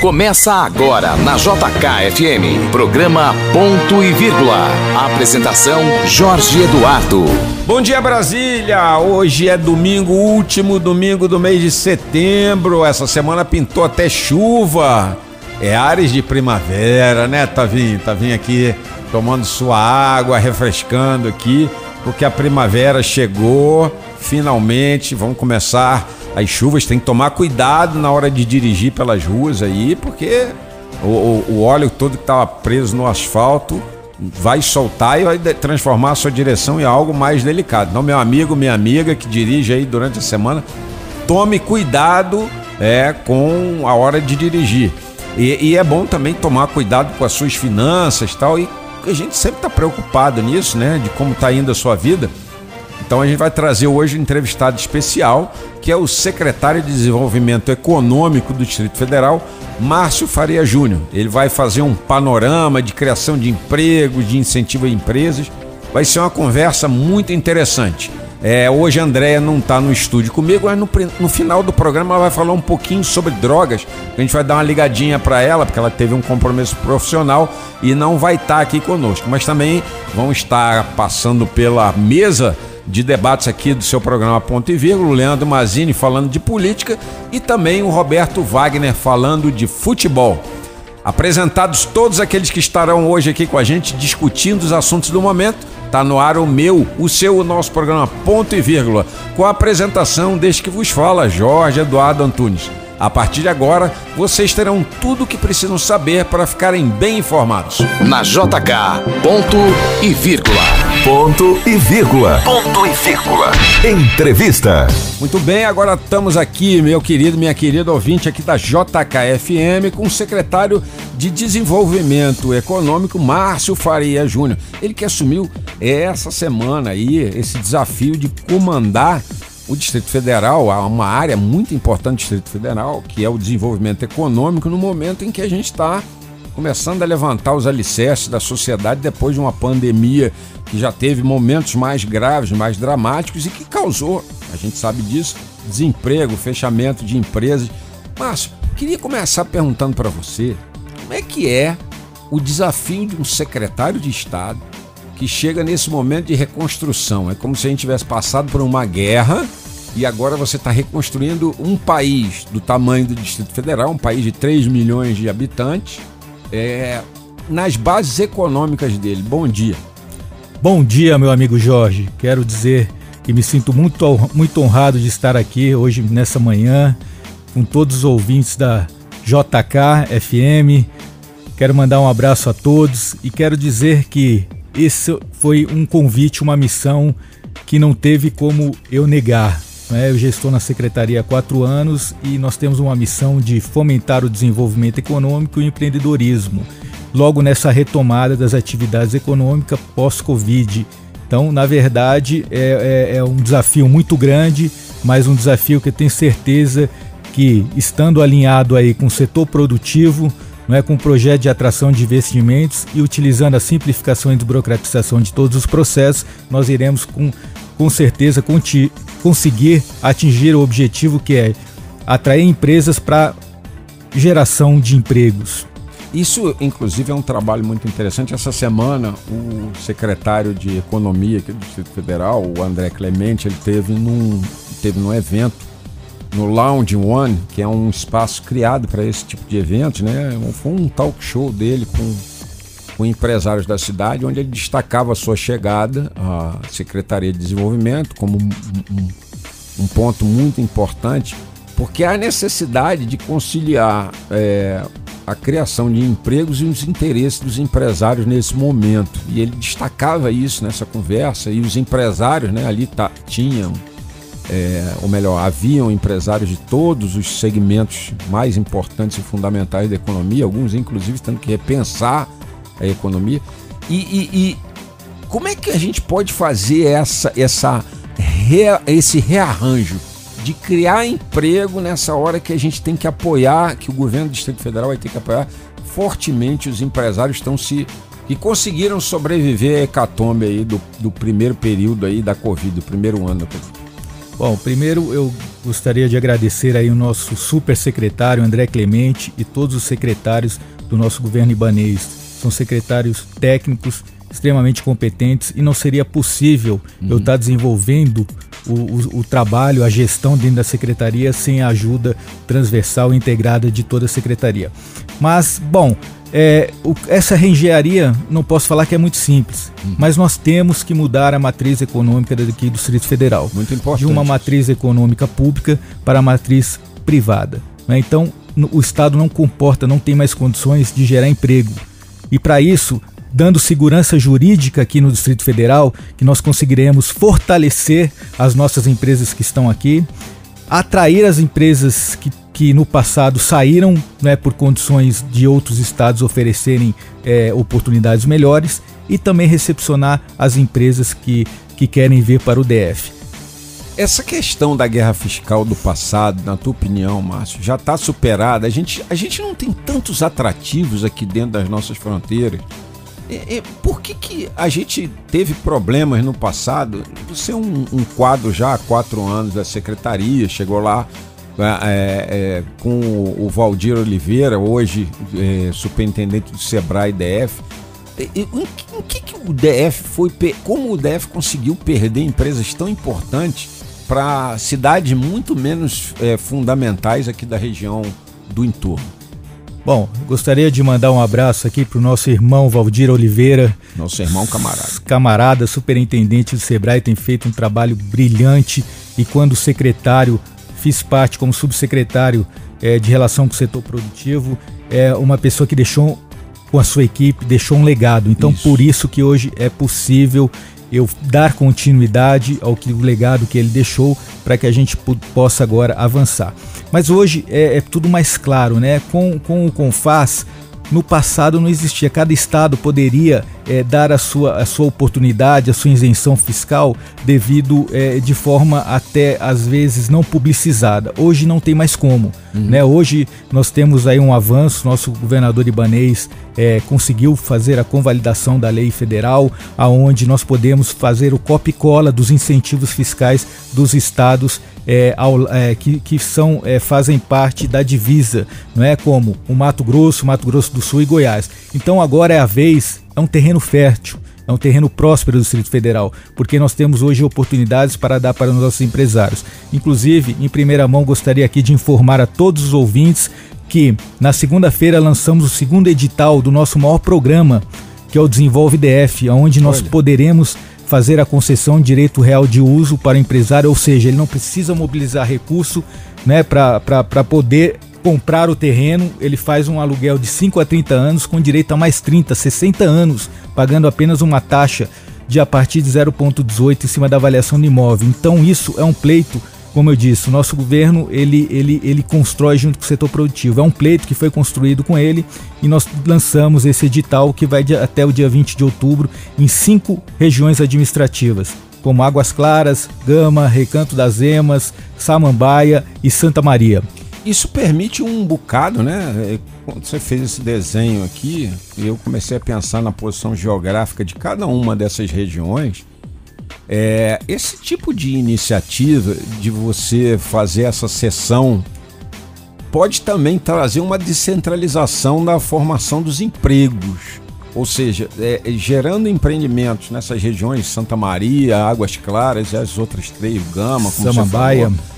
Começa agora na JKFM, programa Ponto e Vírgula. Apresentação Jorge Eduardo. Bom dia Brasília! Hoje é domingo, último domingo do mês de setembro. Essa semana pintou até chuva. É ares de primavera, né, Tavinho? Tavinho aqui tomando sua água, refrescando aqui, porque a primavera chegou, finalmente. Vamos começar as chuvas, tem que tomar cuidado na hora de dirigir pelas ruas aí, porque o, o, o óleo todo que estava preso no asfalto vai soltar e vai transformar a sua direção em algo mais delicado. Então, meu amigo, minha amiga que dirige aí durante a semana, tome cuidado é, com a hora de dirigir. E, e é bom também tomar cuidado com as suas finanças tal, e a gente sempre está preocupado nisso, né? De como está indo a sua vida. Então a gente vai trazer hoje um entrevistado especial, que é o secretário de Desenvolvimento Econômico do Distrito Federal, Márcio Faria Júnior. Ele vai fazer um panorama de criação de empregos, de incentivo a empresas. Vai ser uma conversa muito interessante. É, hoje a Andréia não está no estúdio comigo, mas no, no, final do programa ela vai falar um pouquinho sobre drogas. A gente vai dar uma ligadinha para ela, porque ela teve um compromisso profissional e não vai estar tá aqui conosco. Mas também vão estar passando pela mesa de debates aqui do seu programa Ponto e Vírgula, o Leandro Mazini falando de política e também o Roberto Wagner falando de futebol. Apresentados todos aqueles que estarão hoje aqui com a gente discutindo os assuntos do momento, está no ar o meu, o seu, o nosso programa Ponto e Vírgula, com a apresentação deste que vos fala, Jorge Eduardo Antunes. A partir de agora, vocês terão tudo o que precisam saber para ficarem bem informados. Na JK, ponto e vírgula. Ponto e vírgula. Ponto e vírgula. Entrevista. Muito bem, agora estamos aqui, meu querido, minha querida ouvinte aqui da JKFM, com o secretário de Desenvolvimento Econômico, Márcio Faria Júnior. Ele que assumiu essa semana aí esse desafio de comandar o Distrito Federal, há uma área muito importante do Distrito Federal, que é o desenvolvimento econômico, no momento em que a gente está começando a levantar os alicerces da sociedade depois de uma pandemia que já teve momentos mais graves, mais dramáticos e que causou, a gente sabe disso, desemprego, fechamento de empresas. Márcio, queria começar perguntando para você como é que é o desafio de um secretário de Estado que chega nesse momento de reconstrução. É como se a gente tivesse passado por uma guerra e agora você está reconstruindo um país do tamanho do Distrito Federal, um país de 3 milhões de habitantes, é, nas bases econômicas dele. Bom dia. Bom dia, meu amigo Jorge. Quero dizer que me sinto muito, muito honrado de estar aqui hoje, nessa manhã, com todos os ouvintes da JK FM. Quero mandar um abraço a todos e quero dizer que esse foi um convite, uma missão que não teve como eu negar. Né? Eu já estou na secretaria há quatro anos e nós temos uma missão de fomentar o desenvolvimento econômico e o empreendedorismo, logo nessa retomada das atividades econômicas pós-Covid. Então, na verdade, é, é, é um desafio muito grande, mas um desafio que eu tenho certeza que, estando alinhado aí com o setor produtivo, não é, com um projeto de atração de investimentos e utilizando a simplificação e desburocratização de todos os processos, nós iremos com, com certeza conseguir atingir o objetivo que é atrair empresas para geração de empregos. Isso, inclusive, é um trabalho muito interessante. Essa semana, o secretário de Economia aqui do Distrito Federal, o André Clemente, ele teve num, teve num evento no Lounge One, que é um espaço criado para esse tipo de evento, né? Foi um talk show dele com, com empresários da cidade, onde ele destacava a sua chegada à Secretaria de Desenvolvimento como um, um, um ponto muito importante, porque há necessidade de conciliar é, a criação de empregos e os interesses dos empresários nesse momento. E ele destacava isso nessa conversa, e os empresários né, ali tá, tinham é, ou melhor, haviam empresários de todos os segmentos mais importantes e fundamentais da economia, alguns inclusive tendo que repensar a economia. E, e, e como é que a gente pode fazer essa, essa, esse rearranjo de criar emprego nessa hora que a gente tem que apoiar, que o governo do Distrito Federal vai ter que apoiar fortemente os empresários estão se que conseguiram sobreviver à hecatombe aí do, do primeiro período aí da Covid, do primeiro ano da Covid. Bom, primeiro eu gostaria de agradecer aí o nosso super secretário André Clemente e todos os secretários do nosso governo ibanês. São secretários técnicos extremamente competentes e não seria possível uhum. eu estar desenvolvendo o, o, o, trabalho, a gestão dentro da secretaria sem a ajuda transversal e integrada de toda a secretaria. Mas, bom, é, o, essa reengenharia não posso falar que é muito simples, uhum. mas nós temos que mudar a matriz econômica daqui do Distrito Federal. Muito importante. De uma matriz econômica pública para a matriz privada. Né? Então, no, o Estado não comporta, não tem mais condições de gerar emprego. E para isso, dando segurança jurídica aqui no Distrito Federal, que nós conseguiremos fortalecer as nossas empresas que estão aqui, atrair as empresas que, que no passado saíram né, por condições de outros estados oferecerem é, oportunidades melhores e também recepcionar as empresas que, que querem vir para o DF. Essa questão da guerra fiscal do passado, na tua opinião, Márcio, já está superada? A gente, a gente não tem tantos atrativos aqui dentro das nossas fronteiras é, é, por que, que a gente teve problemas no passado? Você é um, um quadro já há quatro anos da secretaria, chegou lá é, é, é com o Valdir Oliveira, hoje é, superintendente do Sebrae DF. Em, em que, que o DF foi. Como o DF conseguiu perder empresas tão importantes para cidades muito menos fundamentais aqui da região do entorno? Bom, gostaria de mandar um abraço aqui para o nosso irmão Valdir Oliveira. Nosso irmão camarada. Camarada, superintendente do Sebrae, tem feito um trabalho brilhante e quando secretário, fiz parte como subsecretário é, de relação com o setor produtivo, é uma pessoa que deixou com a sua equipe, deixou um legado. Então, isso. por isso que hoje é possível eu dar continuidade ao que o legado que ele deixou para que a gente possa agora avançar. Mas hoje é, é, tudo mais claro, né? Com, com o Confaz, no passado não existia. Cada estado poderia é, dar a sua, a sua oportunidade, a sua isenção fiscal, devido é, de forma até às vezes não publicizada. Hoje não tem mais como. Uhum. Né? Hoje nós temos aí um avanço, nosso governador ibanês é, conseguiu fazer a convalidação da lei federal, aonde nós podemos fazer o copy cola dos incentivos fiscais dos estados é, ao, é, que, que são, é, fazem parte da divisa, não é como o Mato Grosso, Mato Grosso do Sul e Goiás. Então agora é a vez é um terreno fértil, é um terreno próspero do Distrito Federal, porque nós temos hoje oportunidades para dar para os nossos empresários. Inclusive, em primeira mão, gostaria aqui de informar a todos os ouvintes que na segunda-feira lançamos o segundo edital do nosso maior programa, que é o Desenvolve DF, onde nós Olha. poderemos fazer a concessão de direito real de uso para o empresário, ou seja, ele não precisa mobilizar recurso né, para poder comprar o terreno, ele faz um aluguel de 5 a 30 anos com direito a mais 30, 60 anos, pagando apenas uma taxa de a partir de 0,18 em cima da avaliação do imóvel. Então isso é um pleito, como eu disse, o nosso governo ele, ele, ele constrói junto com o setor produtivo. É um pleito que foi construído com ele e nós lançamos esse edital que vai até o dia 20 de outubro em cinco regiões administrativas como Águas Claras, Gama, Recanto das Emas, Samambaia e Santa Maria isso permite um bocado, né? É, quando você fez esse desenho aqui, eu comecei a pensar na posição geográfica de cada uma dessas regiões. É, esse tipo de iniciativa de você fazer essa sessão pode também trazer uma descentralização da formação dos empregos. Ou seja, é, gerando empreendimentos nessas regiões, Santa Maria, Águas Claras e as outras três, Gama, como Samambaia. Você falou,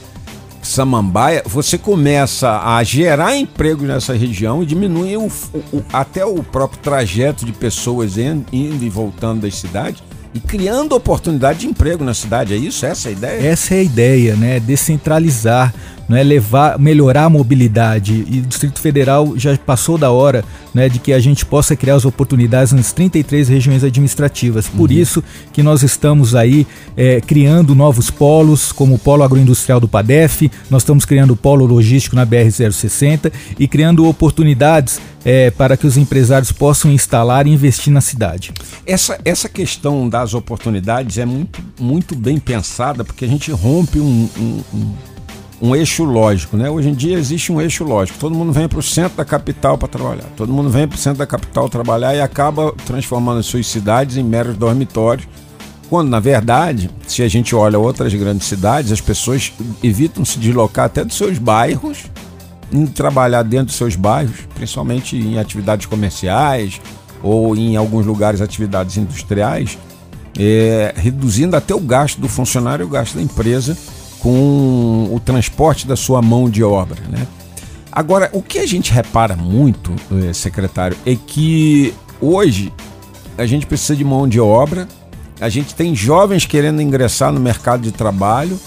Samambaia, você começa a gerar emprego nessa região e diminui o, o, até o próprio trajeto de pessoas indo e voltando das cidades e criando oportunidade de emprego na cidade. É isso? Essa é a ideia? Essa é a ideia, né? Descentralizar né, levar, melhorar a mobilidade. E o Distrito Federal já passou da hora né, de que a gente possa criar as oportunidades nas 33 regiões administrativas. Por uhum. isso que nós estamos aí é, criando novos polos, como o Polo Agroindustrial do PADEF, nós estamos criando o Polo Logístico na BR-060 e criando oportunidades é, para que os empresários possam instalar e investir na cidade. Essa, essa questão das oportunidades é muito, muito bem pensada, porque a gente rompe um, um, um um eixo lógico, né? Hoje em dia existe um eixo lógico. Todo mundo vem para o centro da capital para trabalhar. Todo mundo vem para o centro da capital trabalhar e acaba transformando as suas cidades em meros dormitórios Quando, na verdade, se a gente olha outras grandes cidades, as pessoas evitam se deslocar até dos seus bairros, indo trabalhar dentro dos seus bairros, principalmente em atividades comerciais ou em alguns lugares atividades industriais, é, reduzindo até o gasto do funcionário e o gasto da empresa com o transporte da sua mão de obra. Né? Agora, o que a gente repara muito, eh, secretário, é que hoje a gente precisa de mão de obra, a gente tem jovens querendo ingressar no mercado de trabalho,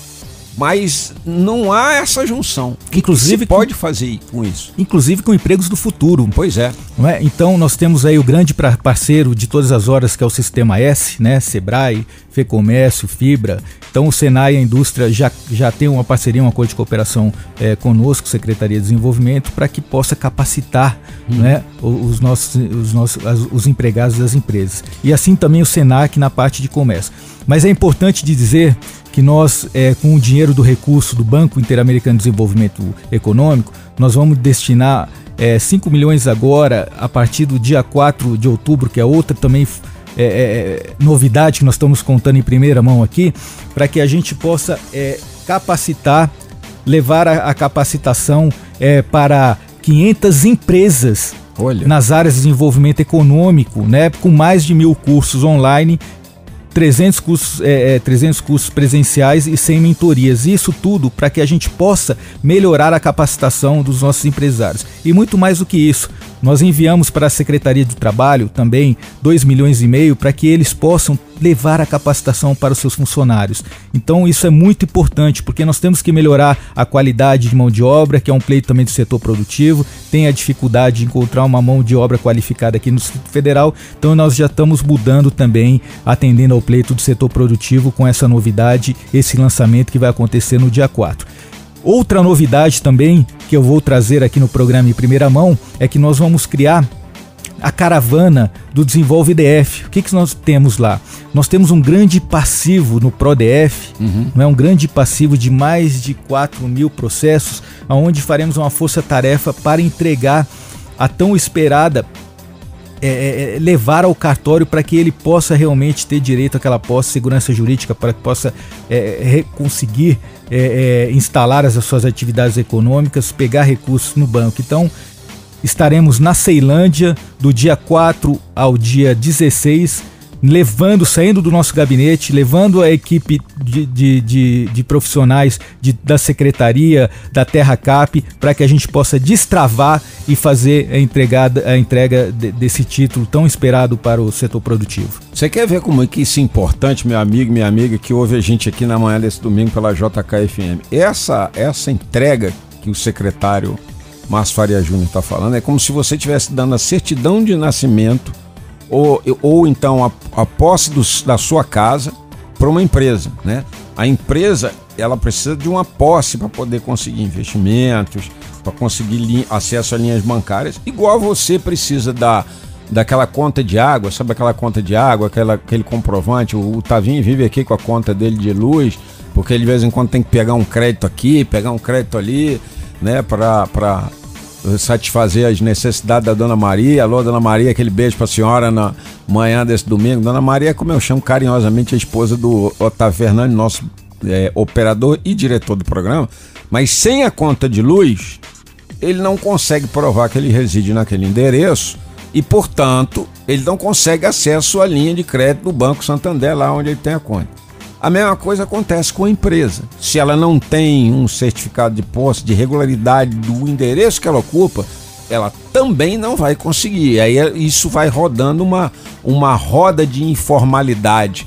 mas não há essa junção. Inclusive pode fazer com isso. Inclusive com empregos do futuro. Pois é. É? Então nós temos aí o grande parceiro de todas as horas que é o Sistema S, né? Sebrae, Fecomércio, Fibra. Então o Senai e a indústria já, já tem uma parceria, um acordo de cooperação é, conosco, Secretaria de Desenvolvimento, para que possa capacitar hum. né, os, nossos, os, nossos, os empregados das empresas. E assim também o Senac na parte de comércio. Mas é importante de dizer que nós, é, com o dinheiro do recurso do Banco Interamericano de Desenvolvimento Econômico, nós vamos destinar é, 5 milhões agora, a partir do dia 4 de outubro, que é outra também é, é, é, novidade que nós estamos contando em primeira mão aqui, para que a gente possa é, capacitar, levar a, a capacitação é, para 500 empresas Olha. nas áreas de desenvolvimento econômico, né, com mais de mil cursos online 300 cursos, é, é, 300 cursos presenciais e 100 mentorias. Isso tudo para que a gente possa melhorar a capacitação dos nossos empresários. E muito mais do que isso, nós enviamos para a Secretaria do Trabalho também 2 milhões e meio para que eles possam levar a capacitação para os seus funcionários. Então isso é muito importante, porque nós temos que melhorar a qualidade de mão de obra, que é um pleito também do setor produtivo, tem a dificuldade de encontrar uma mão de obra qualificada aqui no Distrito Federal, então nós já estamos mudando também, atendendo ao pleito do setor produtivo com essa novidade, esse lançamento que vai acontecer no dia 4. Outra novidade também que eu vou trazer aqui no programa em primeira mão é que nós vamos criar a caravana do Desenvolve DF. O que, que nós temos lá? Nós temos um grande passivo no ProDF, uhum. não é um grande passivo de mais de 4 mil processos, onde faremos uma força-tarefa para entregar a tão esperada é, é, é, levar ao cartório para que ele possa realmente ter direito àquela posse, segurança jurídica, para que possa é, conseguir é, instalar as suas atividades econômicas, pegar recursos no banco. Então, estaremos na Ceilândia do dia 4 ao dia 16 levando, saindo do nosso gabinete, levando a equipe de, de, de, de profissionais de, da secretaria, da Terra Cap, para que a gente possa destravar e fazer a, entregada, a entrega de, desse título tão esperado para o setor produtivo. Você quer ver como é que isso é importante, meu amigo, minha amiga, que ouve a gente aqui na manhã desse domingo pela JKFM? Essa, essa entrega que o secretário Márcio Faria Júnior está falando é como se você estivesse dando a certidão de nascimento ou, ou então a, a posse da sua casa para uma empresa, né? A empresa ela precisa de uma posse para poder conseguir investimentos, para conseguir acesso a linhas bancárias, igual você precisa da daquela conta de água, sabe aquela conta de água, aquela, aquele comprovante. O, o Tavinho vive aqui com a conta dele de luz, porque ele de vez em quando tem que pegar um crédito aqui, pegar um crédito ali, né, para satisfazer as necessidades da Dona Maria. Alô, Dona Maria, aquele beijo para a senhora na manhã desse domingo. Dona Maria, como eu chamo carinhosamente a esposa do Otávio Fernandes, nosso é, operador e diretor do programa, mas sem a conta de luz, ele não consegue provar que ele reside naquele endereço e, portanto, ele não consegue acesso à linha de crédito do Banco Santander, lá onde ele tem a conta. A mesma coisa acontece com a empresa. Se ela não tem um certificado de posse de regularidade do endereço que ela ocupa, ela também não vai conseguir. Aí é, isso vai rodando uma, uma roda de informalidade.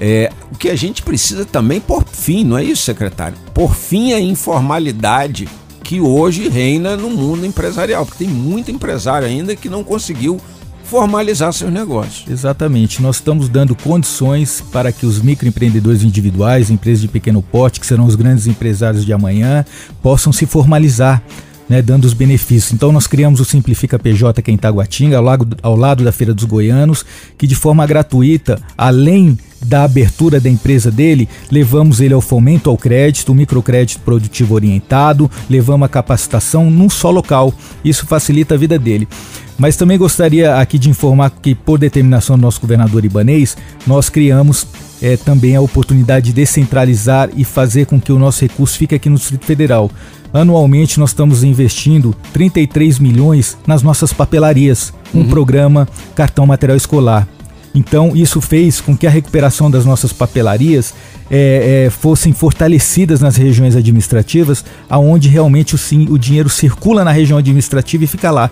É, o que a gente precisa também por fim, não é isso, secretário? Por fim a informalidade que hoje reina no mundo empresarial, porque tem muito empresário ainda que não conseguiu formalizar seus negócios. Exatamente. Nós estamos dando condições para que os microempreendedores individuais, empresas de pequeno porte, que serão os grandes empresários de amanhã, possam se formalizar. Né, dando os benefícios. Então nós criamos o Simplifica PJ aqui em Taguatinga, ao, ao lado da Feira dos Goianos, que de forma gratuita, além da abertura da empresa dele, levamos ele ao fomento ao crédito, microcrédito produtivo orientado, levamos a capacitação num só local. Isso facilita a vida dele. Mas também gostaria aqui de informar que, por determinação do nosso governador Ibanês, nós criamos é também a oportunidade de descentralizar e fazer com que o nosso recurso fique aqui no Distrito Federal. Anualmente nós estamos investindo 33 milhões nas nossas papelarias, um uhum. programa Cartão Material Escolar. Então isso fez com que a recuperação das nossas papelarias é, é, fossem fortalecidas nas regiões administrativas, aonde realmente o, sim, o dinheiro circula na região administrativa e fica lá.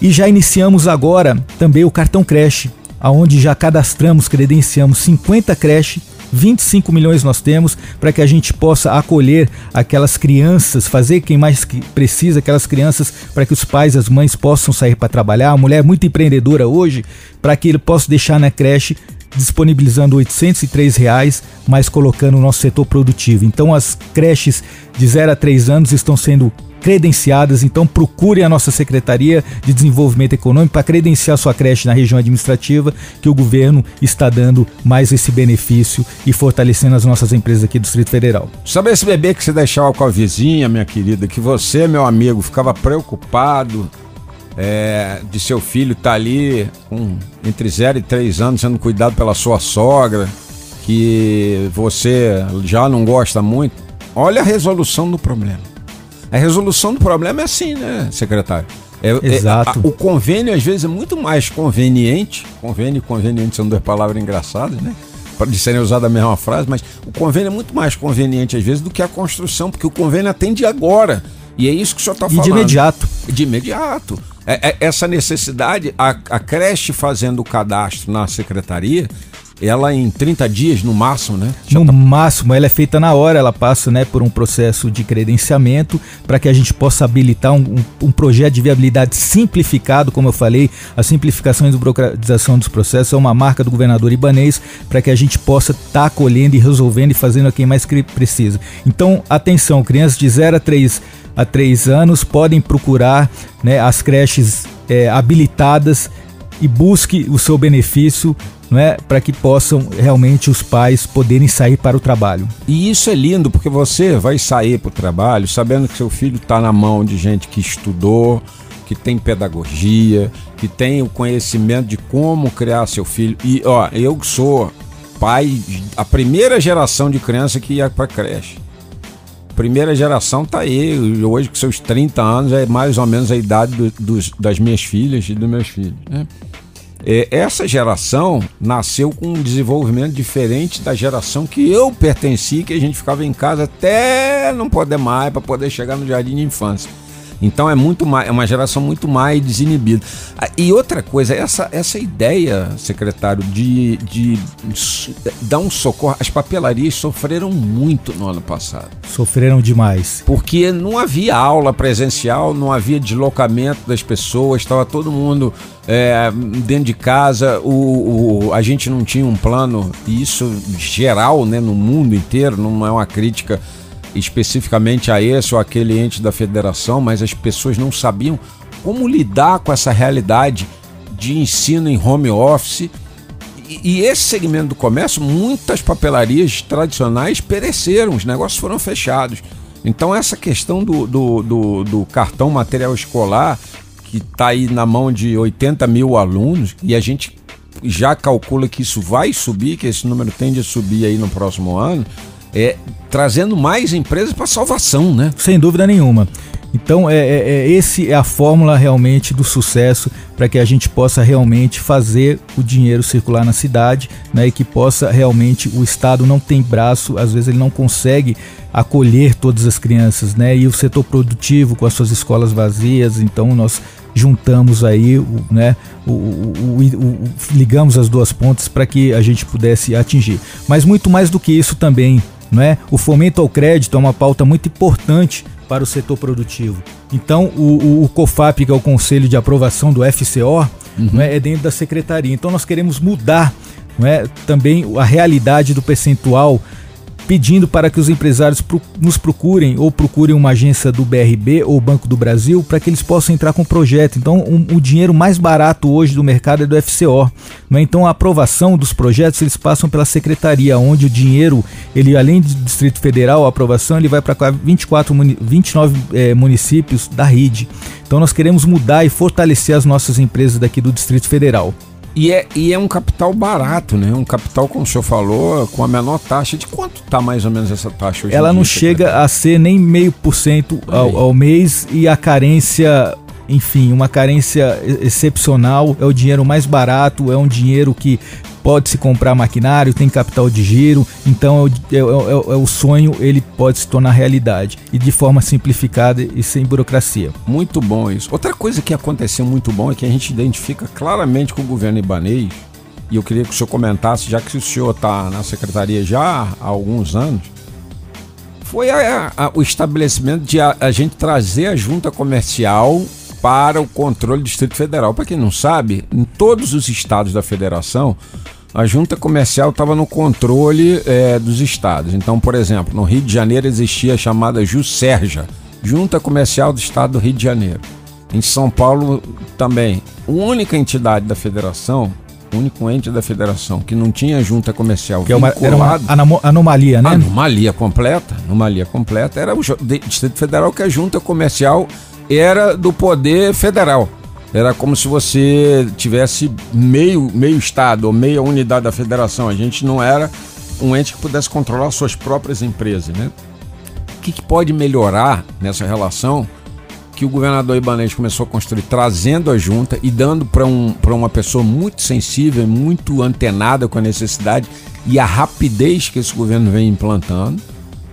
E já iniciamos agora também o cartão creche, aonde já cadastramos, credenciamos 50 creches 25 milhões nós temos para que a gente possa acolher aquelas crianças, fazer quem mais precisa, aquelas crianças, para que os pais e as mães possam sair para trabalhar. A mulher é muito empreendedora hoje, para que ele possa deixar na creche disponibilizando 803 reais, mas colocando o nosso setor produtivo. Então as creches de 0 a 3 anos estão sendo credenciadas, então procure a nossa Secretaria de Desenvolvimento Econômico para credenciar sua creche na região administrativa, que o governo está dando mais esse benefício e fortalecendo as nossas empresas aqui do Distrito Federal. Sabe esse bebê que você deixava com a vizinha, minha querida, que você, meu amigo, ficava preocupado é, de seu filho estar tá ali com entre 0 e 3 anos sendo cuidado pela sua sogra, que você já não gosta muito? Olha a resolução do problema. A resolução do problema é assim, né, secretário? É, Exato. É, a, o convênio, às vezes, é muito mais conveniente. Convênio e conveniente são duas palavras engraçadas, né? De serem usadas a mesma frase, mas o convênio é muito mais conveniente, às vezes, do que a construção, porque o convênio atende agora. E é isso que o senhor está falando. E de imediato. De imediato. É, é, essa necessidade, a, a creche fazendo o cadastro na secretaria, ela em 30 dias no máximo, né? Já no tá... máximo, ela é feita na hora, ela passa né, por um processo de credenciamento para que a gente possa habilitar um, um, um, projeto de viabilidade simplificado, como eu falei, a simplificação e desburocratização dos processos é uma marca do governador Ibanês para que a gente possa estar tá acolhendo e resolvendo e fazendo a quem mais precisa. Então, atenção, crianças de 0 a 3 a 3 anos podem procurar né, as creches é, habilitadas e busque o seu benefício não é, para que possam realmente os pais poderem sair para o trabalho. E isso é lindo porque você vai sair para o trabalho sabendo que seu filho está na mão de gente que estudou, que tem pedagogia, que tem o conhecimento de como criar seu filho. E ó, eu sou pai, a primeira geração de criança que ia para creche. Primeira geração tá aí, hoje com seus 30 anos é mais ou menos a idade do, dos, das minhas filhas e dos meus filhos, né? É, essa geração nasceu com um desenvolvimento diferente da geração que eu pertenci, que a gente ficava em casa até não poder mais para poder chegar no jardim de infância. Então é muito mais, é uma geração muito mais desinibida. Ah, e outra coisa, essa, essa ideia, secretário, de, de dar um socorro, as papelarias sofreram muito no ano passado. Sofreram demais. Porque não havia aula presencial, não havia deslocamento das pessoas, estava todo mundo é, dentro de casa, o, o, a gente não tinha um plano, e isso geral né, no mundo inteiro, não é uma crítica especificamente a esse ou aquele ente da federação, mas as pessoas não sabiam como lidar com essa realidade de ensino em home office. E, esse segmento do comércio, muitas papelarias tradicionais pereceram, os negócios foram fechados. Então, essa questão do, do, do, do cartão material escolar, que está aí na mão de 80 mil alunos, e a gente já calcula que isso vai subir, que esse número tende a subir aí no próximo ano é, trazendo mais empresas para salvação, né? Sem dúvida nenhuma. Então, é, é, é, esse é a fórmula realmente do sucesso para que a gente possa realmente fazer o dinheiro circular na cidade, né, e que possa realmente o Estado não tem braço, às vezes ele não consegue acolher todas as crianças, né, e o setor produtivo com as suas escolas vazias, então nós juntamos aí, né, o, o, o ligamos as duas pontas para que a gente pudesse atingir. Mas muito mais do que isso também não é? O fomento ao crédito é uma pauta muito importante para o setor produtivo. Então, o, o COFAP, que é o Conselho de Aprovação do FCO, uhum. não é, é dentro da secretaria. Então, nós queremos mudar não é, também a realidade do percentual pedindo para que os empresários nos procurem ou procurem uma agência do BRB ou Banco do Brasil para que eles possam entrar com o projeto. Então, um, o dinheiro mais barato hoje do mercado é do FCO. Né? Então, a aprovação dos projetos eles passam pela secretaria, onde o dinheiro, ele além do Distrito Federal, a aprovação ele vai para 24, 29 é, municípios da rede. Então, nós queremos mudar e fortalecer as nossas empresas daqui do Distrito Federal. E é, e é um capital barato, né? Um capital, como o senhor falou, com a menor taxa. De quanto está mais ou menos essa taxa hoje? Ela não dia, chega a ser nem meio por cento ao mês e a carência enfim, uma carência excepcional, é o dinheiro mais barato, é um dinheiro que pode se comprar maquinário, tem capital de giro, então é, é, é, é, o sonho, ele pode se tornar realidade e de forma simplificada e sem burocracia. Muito bom isso. Outra coisa que aconteceu muito bom é que a gente identifica claramente com o governo ibanês, e eu queria que o senhor comentasse, já que o senhor está na secretaria já há alguns anos, foi a, a, o estabelecimento de a, a gente trazer a junta comercial para o controle do Distrito Federal. Para quem não sabe, em todos os estados da federação, a junta comercial estava no controle é, dos estados. Então, por exemplo, no Rio de Janeiro existia a chamada JUSERJA, Junta Comercial do Estado do Rio de Janeiro. Em São Paulo também. A única entidade da federação, o único ente da federação que não tinha junta comercial que vinculado, era uma anomalia, né? Anomalia completa, anomalia completa era o Distrito Federal que é a junta comercial era do poder federal. Era como se você tivesse meio, meio estado ou meia unidade da federação. A gente não era um ente que pudesse controlar suas próprias empresas, né? O que, que pode melhorar nessa relação que o governador Ibanez começou a construir, trazendo a junta e dando para um, uma pessoa muito sensível, muito antenada com a necessidade e a rapidez que esse governo vem implantando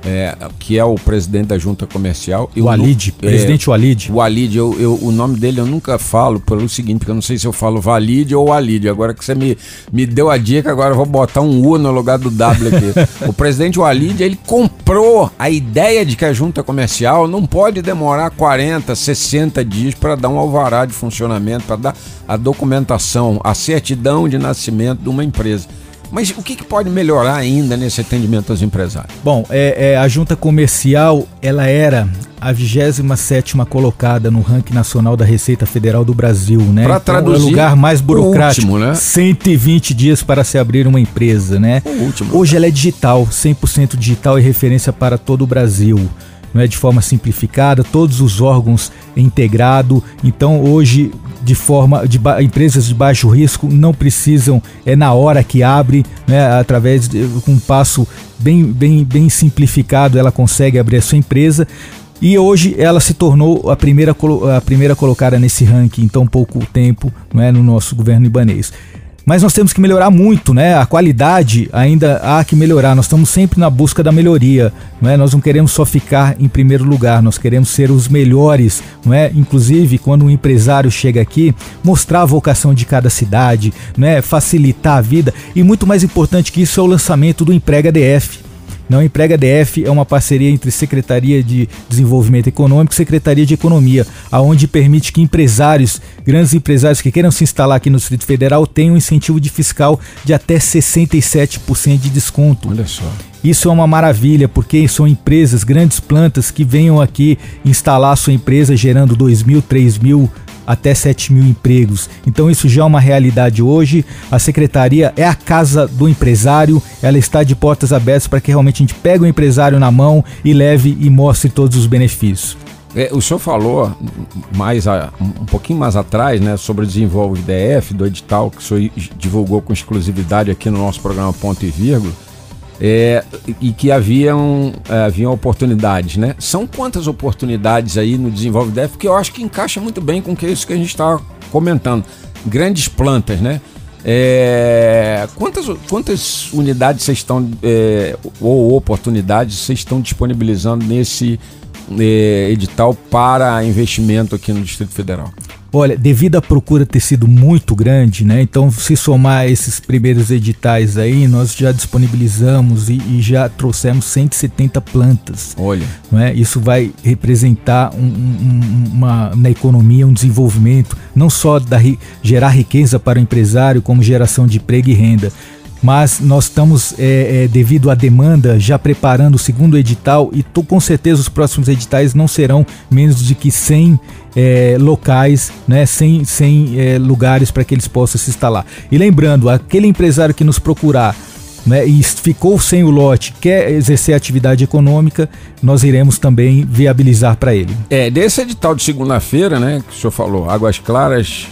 é, que é o presidente da junta comercial. O Walid, é, presidente Walid. O Walid, eu, eu, o nome dele eu nunca falo pelo seguinte, porque eu não sei se eu falo Valid ou Walid. Agora que você me, me deu a dica, agora eu vou botar um U no lugar do W aqui. o presidente Walid, ele comprou a ideia de que a junta comercial não pode demorar 40, 60 dias para dar um alvará de funcionamento, para dar a documentação, a certidão de nascimento de uma empresa. Mas o que, que, pode melhorar ainda nesse atendimento aos empresários? Bom, é, é, a junta comercial ela era a 27 colocada no ranking nacional da Receita Federal do Brasil, né? Para então, traduzir, é o lugar mais burocrático, último, né? 120 dias para se abrir uma empresa, né? O último. Hoje ela é digital, 100% digital e referência para todo o Brasil não é de forma simplificada, todos os órgãos integrado. Então hoje de forma de empresas de baixo risco não precisam é na hora que abre, né, através de um passo bem, bem, bem simplificado, ela consegue abrir a sua empresa. E hoje ela se tornou a primeira, a primeira colocada nesse ranking em tão pouco tempo não é, no nosso governo ibanês. Mas nós temos que melhorar muito, né? A qualidade ainda há que melhorar. Nós estamos sempre na busca da melhoria, não é? Nós não queremos só ficar em primeiro lugar, nós queremos ser os melhores, não é? Inclusive, quando um empresário chega aqui, mostrar a vocação de cada cidade, não é? Facilitar a vida e muito mais importante que isso é o lançamento do Emprega DF. Não Emprega DF é uma parceria entre Secretaria de Desenvolvimento Econômico e Secretaria de Economia, aonde permite que empresários, grandes empresários que queiram se instalar aqui no Distrito Federal tenham um incentivo de fiscal de até 67% de desconto. Olha só. Isso é uma maravilha, porque são empresas, grandes plantas que venham aqui instalar sua empresa gerando 2 mil, 3 mil até 7 mil empregos. Então isso já é uma realidade hoje. A secretaria é a casa do empresário, ela está de portas abertas para que realmente a gente pegue o empresário na mão e leve e mostre todos os benefícios. É, o senhor falou mais a, um pouquinho mais atrás, né, sobre o Desenvolve DF, do edital que o senhor divulgou com exclusividade aqui no nosso programa Ponto e Vírgula é, e que haviam, é, haviam oportunidades, né? São quantas oportunidades aí no Desenvolve DEF? Porque eu acho que encaixa muito bem com que isso que a gente está comentando. Grandes plantas, né? É, quantas, quantas unidades vocês estão, é, ou oportunidades vocês estão disponibilizando nesse é, edital para investimento aqui no Distrito Federal? Olha, devido à procura ter sido muito grande, né? Então, se somar esses primeiros editais aí, nós já disponibilizamos e, e já trouxemos 170 plantas. Olha. Não é? Isso vai representar um, um, uma, na economia um desenvolvimento, não só da, gerar riqueza para o empresário, como geração de emprego e renda mas nós estamos, é, é, devido à demanda, já preparando o segundo edital e tô, com certeza os próximos editais não serão menos de que 100 é, locais, né, 100, 100 é, lugares para que eles possam se instalar. E lembrando, aquele empresário que nos procurar né, e ficou sem o lote, quer exercer atividade econômica, nós iremos também viabilizar para ele. É, desse edital de segunda-feira, né, que o senhor falou, Águas Claras,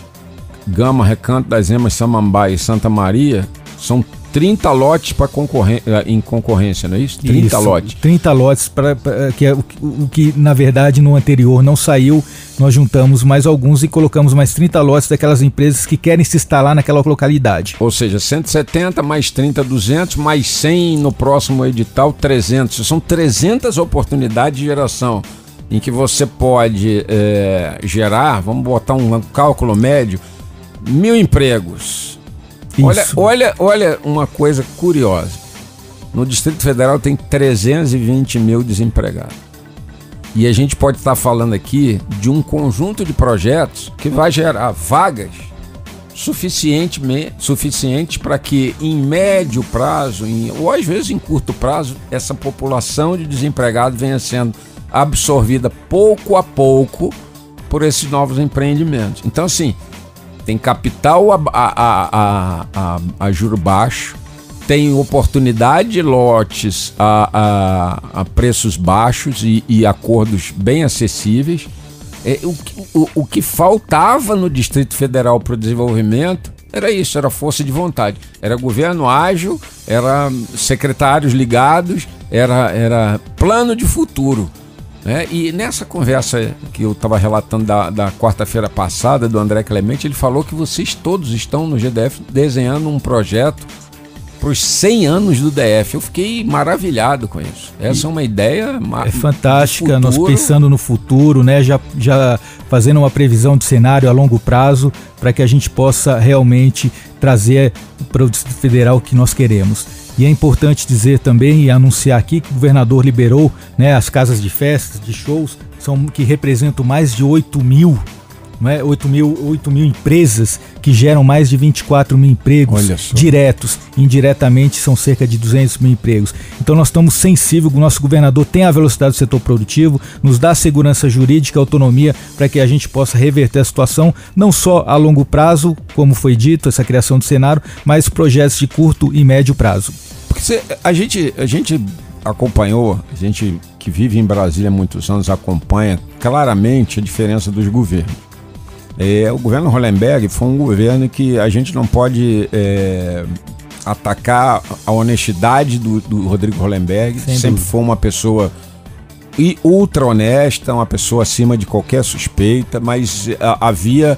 Gama, Recanto das Emas, Samambaia e Santa Maria, são 30 lotes para concorren eh, em concorrência, não é isso? 30 Isso, lotes. 30 lotes, pra, pra- que é o, que- o que na verdade no anterior não saiu. Nós juntamos mais alguns e colocamos mais 30 lotes daquelas empresas que querem se instalar naquela localidade. Ou seja, 170 mais 30, 200, mais 100 no próximo edital, 300. São 300 oportunidades de geração em que você pode eh, gerar, vamos botar um cálculo médio, mil empregos. Olha, Isso. olha, olha uma coisa curiosa. No Distrito Federal tem 320 mil desempregados. E a gente pode estar falando aqui de um conjunto de projetos que vai gerar vagas suficientemente suficiente para que em médio prazo, em, ou às vezes em curto prazo, essa população de desempregados venha sendo absorvida pouco a pouco por esses novos empreendimentos. Então, assim, tem capital a, a, a, a, juro baixo, tem oportunidade de lotes a, a, preços baixos e, acordos bem acessíveis. É, o, que- o, o que faltava no Distrito Federal para o desenvolvimento era isso, era força de vontade. Era governo ágil, era secretários ligados, era, era plano de futuro. Né? E nessa conversa que eu estava relatando da, da quarta-feira passada do André Clemente, ele falou que vocês todos estão no GDF desenhando um projeto para os 100 anos do DF. Eu fiquei maravilhado com isso. Essa é uma ideia É fantástica, nós pensando no futuro, né? Já, já fazendo uma previsão de cenário a longo prazo para que a gente possa realmente trazer para o Distrito Federal o que nós queremos. E é importante dizer também e anunciar aqui que o governador liberou né, as casas de festas, de shows, são, que representam mais de 8 mil, é? 8 mil, 8 mil empresas que geram mais de 24 mil empregos diretos, indiretamente são cerca de 200 mil empregos. Então nós estamos sensíveis, o nosso governador tem a velocidade do setor produtivo, nos dá segurança jurídica, autonomia para que a gente possa reverter a situação, não só a longo prazo, como foi dito, essa criação do cenário, mas projetos de curto e médio prazo. Porque cê- a, gente, a gente acompanhou, a gente que vive em Brasília há muitos anos acompanha claramente a diferença dos governos. É, o governo Hollenberg foi um governo que a gente não pode é, atacar a honestidade do, do Rodrigo Hollenberg. Sem Sempre dúvida. foi uma pessoa e ultra honesta, uma pessoa acima de qualquer suspeita, mas ah, havia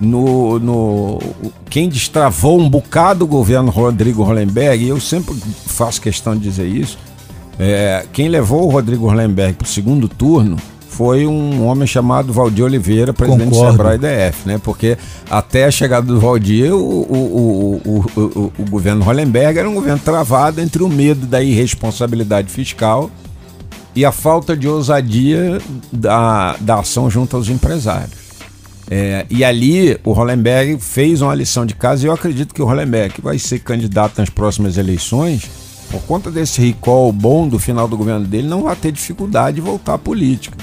no, no quem destravou um bocado o governo Rodrigo Hollenberg, e eu sempre faço questão de dizer isso, é, quem levou o Rodrigo Hollenberg para o segundo turno foi um homem chamado Valdir Oliveira, presidente do Concordo. Sebrae DF, né? Porque até a chegada do Valdir, o, o, o, o, o, o governo Hollenberg era um governo travado entre o medo da irresponsabilidade fiscal e a falta de ousadia da, da ação junto aos empresários. É, e ali o Hollenberg fez uma lição de casa e eu acredito que o Hollenberg, que vai ser candidato nas próximas eleições, por conta desse recall bom do final do governo dele, não vai ter dificuldade de voltar à política.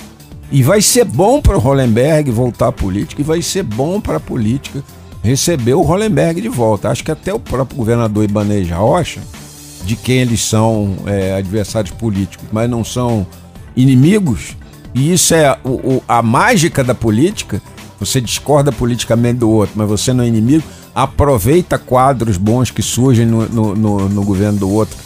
E vai ser bom para o Hollenberg voltar à política e vai ser bom para a política receber o Hollenberg de volta. Acho que até o próprio governador Ibanez Rocha, de quem eles são é, adversários políticos, mas não são inimigos, e isso é o- o- a mágica da política. Você discorda politicamente do outro, mas você não é inimigo. Aproveita quadros bons que surgem no, no- no- no governo do outro,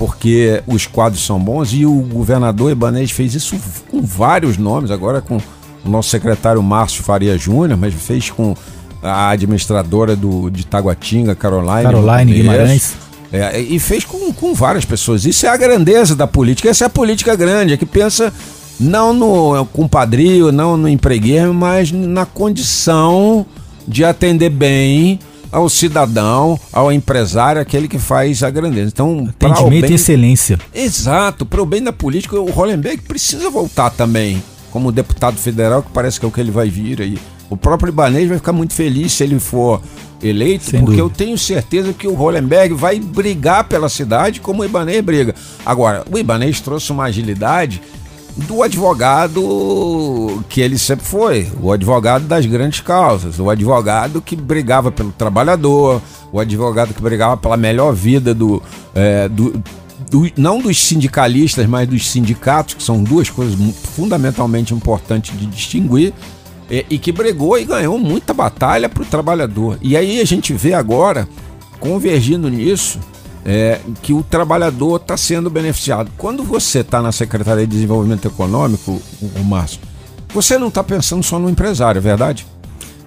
porque os quadros são bons. E o governador Ibanez fez isso com vários nomes, agora com o nosso secretário Márcio Faria Júnior, mas fez com a administradora do, de Taguatinga, Caroline. Caroline. Guimarães. É, e fez com, com várias pessoas. Isso é a grandeza da política. Essa é a política grande, é que pensa não no compadrio, não no empregueiro, mas na condição de atender bem ao cidadão, ao empresário, aquele que faz a grandeza. Então, Atendimento bem- e excelência. Exato, para o bem da política, o Hollenberg precisa voltar também como deputado federal, que parece que é o que ele vai vir aí. O próprio Ibanez vai ficar muito feliz se ele for eleito, Sem porque dúvida. eu tenho certeza que o Hollenberg vai brigar pela cidade como o Ibanez briga. Agora, o Ibanez trouxe uma agilidade do advogado que ele sempre foi, o advogado das grandes causas, o advogado que brigava pelo trabalhador, o advogado que brigava pela melhor vida do, é, do, do- não dos sindicalistas, mas dos sindicatos, que são duas coisas fundamentalmente importantes de distinguir. é, e que bregou e ganhou muita batalha para o trabalhador. E aí a gente vê agora, convergindo nisso, é, que o trabalhador está sendo beneficiado. Quando você está na Secretaria de Desenvolvimento Econômico, o Márcio, você não está pensando só no empresário, é verdade?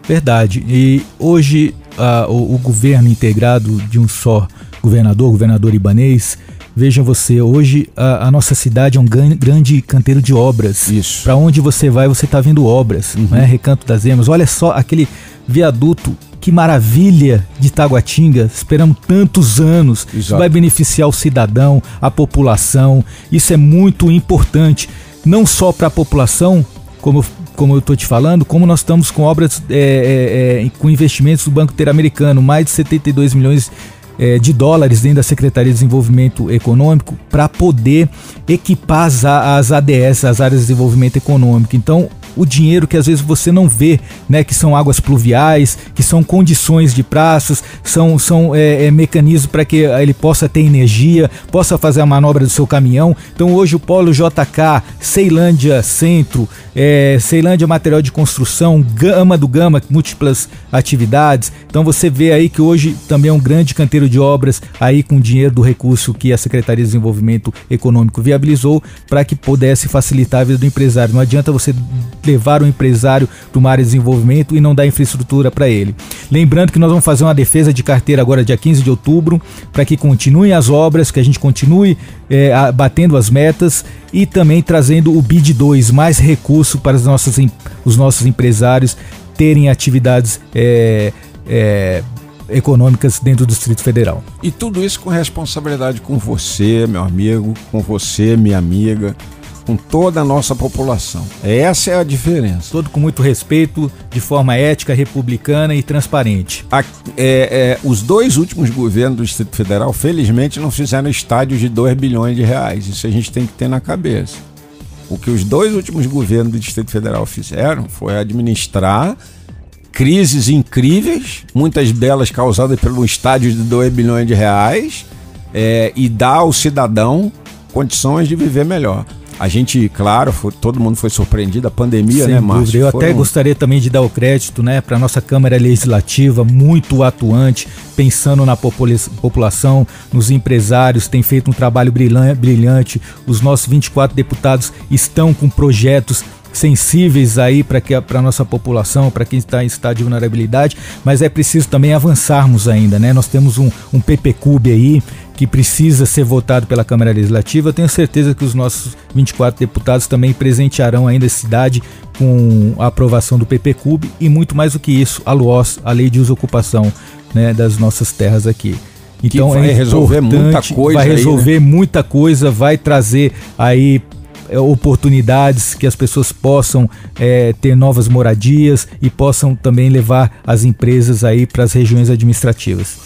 Verdade. E hoje a, o, o, governo integrado de um só governador, governador Ibanês, veja você, hoje a, a nossa cidade é um gran, grande canteiro de obras. Isso. Para onde você vai, você está vendo obras, uhum. né? Recanto das Emas. Olha só aquele viaduto que maravilha de Taguatinga, esperamos tantos anos. Isso vai beneficiar o cidadão, a população. Isso é muito importante, não só para a população, como como eu estou te falando, como nós estamos com obras é, é, é, com investimentos do Banco Interamericano, mais de 72 milhões é, de dólares dentro da Secretaria de Desenvolvimento Econômico para poder equipar as, as ADS, as áreas de desenvolvimento econômico. Então, o dinheiro que às vezes você não vê, né? Que são águas pluviais, que são condições de praças, são, são é, é, mecanismos para que ele possa ter energia, possa fazer a manobra do seu caminhão. Então hoje o Polo JK, Ceilândia Centro, é, Ceilândia Material de Construção, Gama do Gama, múltiplas atividades. Então você vê aí que hoje também é um grande canteiro de obras aí com dinheiro do recurso que a Secretaria de Desenvolvimento Econômico viabilizou para que pudesse facilitar a vida do empresário. Não adianta você levar o empresário para uma área de desenvolvimento e não dar infraestrutura para ele. Lembrando que nós vamos fazer uma defesa de carteira agora dia 15 de outubro, para que continuem as obras, que a gente continue é, batendo as metas e também trazendo o BID 2, mais recurso para os nossos, os nossos empresários terem atividades é, é, econômicas dentro do Distrito Federal. E tudo isso com responsabilidade com você, meu amigo, com você, minha amiga, com toda a nossa população. Essa é a diferença. Todo com muito respeito, de forma ética, republicana e transparente. A, é, é, os dois últimos governos do Distrito Federal, felizmente, não fizeram estádios de 2 bilhões de reais. Isso a gente tem que ter na cabeça. O que os dois últimos governos do Distrito Federal fizeram foi administrar crises incríveis, muitas delas causadas pelo estádio de 2 bilhões de reais, é, e dar ao cidadão condições de viver melhor. A gente, claro, foi, todo mundo foi surpreendido, a pandemia, Sem né, Márcio? Eu Foram... até gostaria também de dar o crédito, né, para nossa Câmara Legislativa, muito atuante, pensando na popula população, nos empresários, tem feito um trabalho brilhante. Os nossos 24 deputados estão com projetos sensíveis aí para que para nossa população, para quem está em estado de vulnerabilidade, mas é preciso também avançarmos ainda, né? Nós temos um, um PPCUB aí que precisa ser votado pela Câmara Legislativa. Eu tenho certeza que os nossos 24 deputados também presentearão ainda a cidade com a aprovação do PPCUB e muito mais do que isso, a LUOS, a Lei de Uso e Ocupação né, das nossas terras aqui. Então que vai é resolver muita coisa. Vai resolver aí, né? muita coisa, vai trazer aí é, oportunidades que as pessoas possam é, ter novas moradias e possam também levar as empresas aí para as regiões administrativas.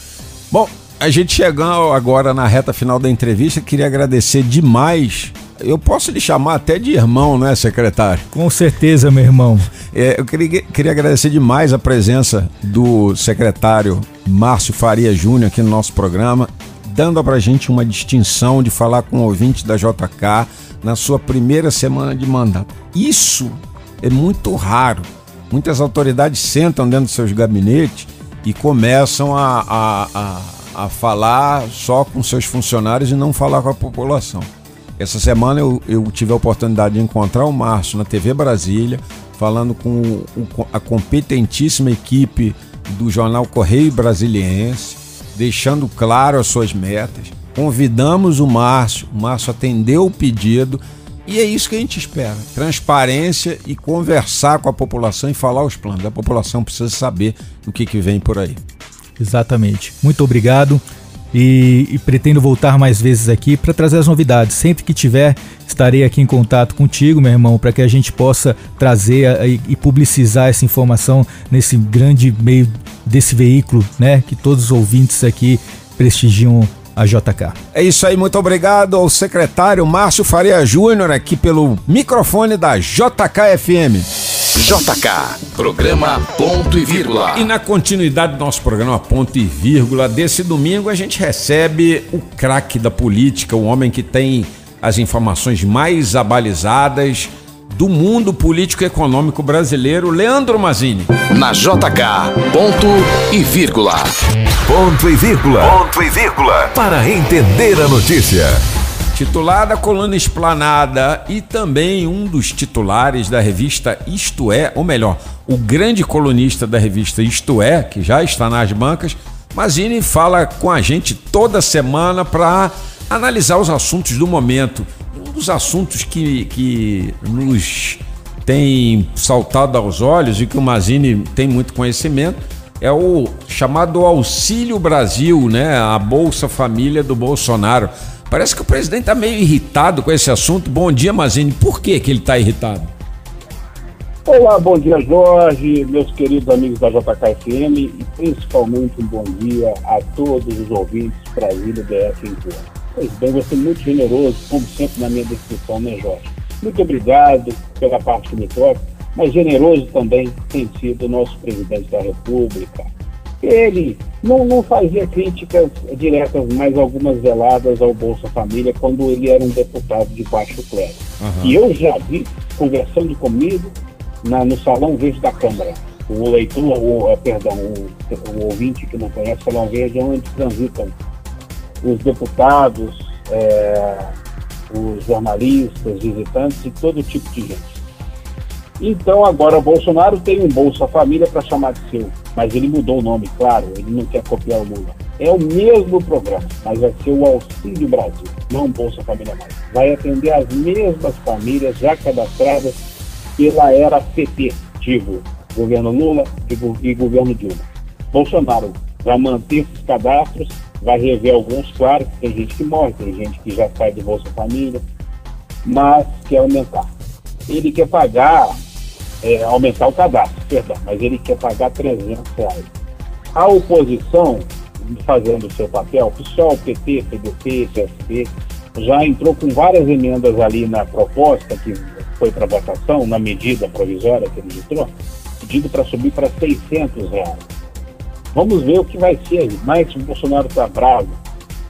Bom, a gente chegando agora na reta final da entrevista, queria agradecer demais. Eu posso lhe chamar até de irmão, né, secretário? Com certeza, meu irmão. É, eu queria, queria agradecer demais a presença do secretário Márcio Faria Júnior aqui no nosso programa, dando pra gente uma distinção de falar com o ouvinte da JK na sua primeira semana de mandato. Isso é muito raro. Muitas autoridades sentam dentro de seus gabinetes e começam a, a, a, a falar só com seus funcionários e não falar com a população. Essa semana eu, eu tive a oportunidade de encontrar o Márcio na TV Brasília, falando com a competentíssima equipe do jornal Correio Brasiliense, deixando claro as suas metas. Convidamos o Márcio, o Márcio atendeu o pedido e é isso que a gente espera: transparência e conversar com a população e falar os planos. A população precisa saber o que, que vem por aí. Exatamente. Muito obrigado. E, e, pretendo voltar mais vezes aqui para trazer as novidades. Sempre que tiver, estarei aqui em contato contigo, meu irmão, para que a gente possa trazer e, e, publicizar essa informação nesse grande meio desse veículo, né? Que todos os ouvintes aqui prestigiam a JK. É isso aí, muito obrigado ao secretário Márcio Faria Júnior aqui pelo microfone da JK FM. JK, programa Ponto e Vírgula. E na continuidade do nosso programa Ponto e Vírgula, desse domingo a gente recebe o craque da política, o homem que tem as informações mais abalizadas do mundo político-econômico brasileiro, Leandro Mazini. Na JK, ponto e vírgula. Ponto e vírgula. Ponto e vírgula. Para entender a notícia. Titular da coluna Esplanada e também um dos titulares da revista Isto É, ou melhor, o grande colunista da revista Isto É, que já está nas bancas, Mazini fala com a gente toda semana para analisar os assuntos do momento. Um dos assuntos que, que nos tem saltado aos olhos e que o Mazini tem muito conhecimento é o chamado Auxílio Brasil, né? A Bolsa Família do Bolsonaro. Parece que o presidente está meio irritado com esse assunto. Bom dia, Mazini. Por que, que ele está irritado? Olá, bom dia, Jorge, meus queridos amigos da JKFM e principalmente um bom dia a todos os ouvintes Brasília BF em Pois bem, você é muito generoso, como sempre na minha descrição, né, Jorge? Muito obrigado pela parte que me toca, mas generoso também tem sido o nosso presidente da República, ele não, não fazia críticas diretas, mas algumas veladas ao Bolsa Família quando ele era um deputado de baixo clero. Uhum. E eu já vi, conversando comigo, na, no Salão Verde da Câmara. O leitor, o, eh, perdão, o, o ouvinte que não conhece o Salão Verde é onde transitam os deputados, é, os jornalistas, visitantes e todo tipo de gente. Então agora o Bolsonaro tem um Bolsa Família para chamar de seu, mas ele mudou o nome, claro, ele não quer copiar o Lula. É o mesmo programa, mas vai ser o Auxílio Brasil, não Bolsa Família mais. Vai atender as mesmas famílias já cadastradas pela era PT, digo, governo Lula e governo Dilma. Bolsonaro vai manter esses cadastros, vai rever alguns, claro, que tem gente que morre, tem gente que já sai do Bolsa Família, mas quer aumentar. Ele quer pagar é, aumentar o cadastro, perdão, mas ele quer pagar 300 reais. A oposição, fazendo o seu papel, PSOL, PT, PDT, PSP, já entrou com várias emendas ali na proposta que foi para votação, na medida provisória que ele entrou, pedindo para subir para 600 reais. Vamos ver o que vai ser, mas o Bolsonaro está bravo.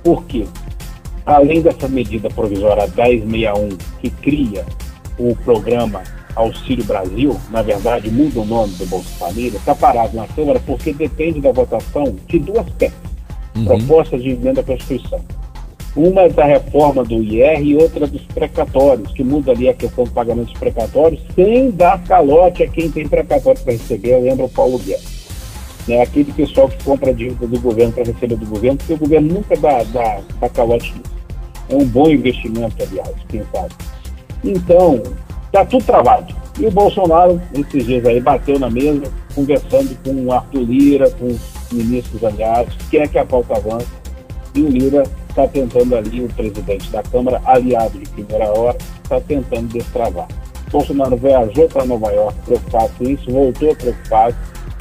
Por quê? Além dessa medida provisória 1061, que cria o programa Auxílio Brasil, na verdade muda o nome do Bolsa Família, está parado na Câmara porque depende da votação de duas PECs, uhum. propostas de emenda à Constituição. Uma é da reforma do IR e outra dos precatórios, que muda ali a questão do pagamento dos precatórios, sem dar calote a quem tem precatório para receber, eu lembro o Paulo Guedes. Né, aquele pessoal que compra dívida do governo para receber do governo, porque o governo nunca dá, dá, dá calote nisso. É um bom investimento, aliás, quem sabe. Então, Está tudo travado. E o Bolsonaro, esses dias aí, bateu na mesa, conversando com o Arthur Lira, com os ministros aliados, quer que a pauta avance. E o Lira está tentando ali, o presidente da Câmara, aliado de primeira hora, está tentando destravar. Bolsonaro viajou para Nova York preocupado com isso, voltou preocupado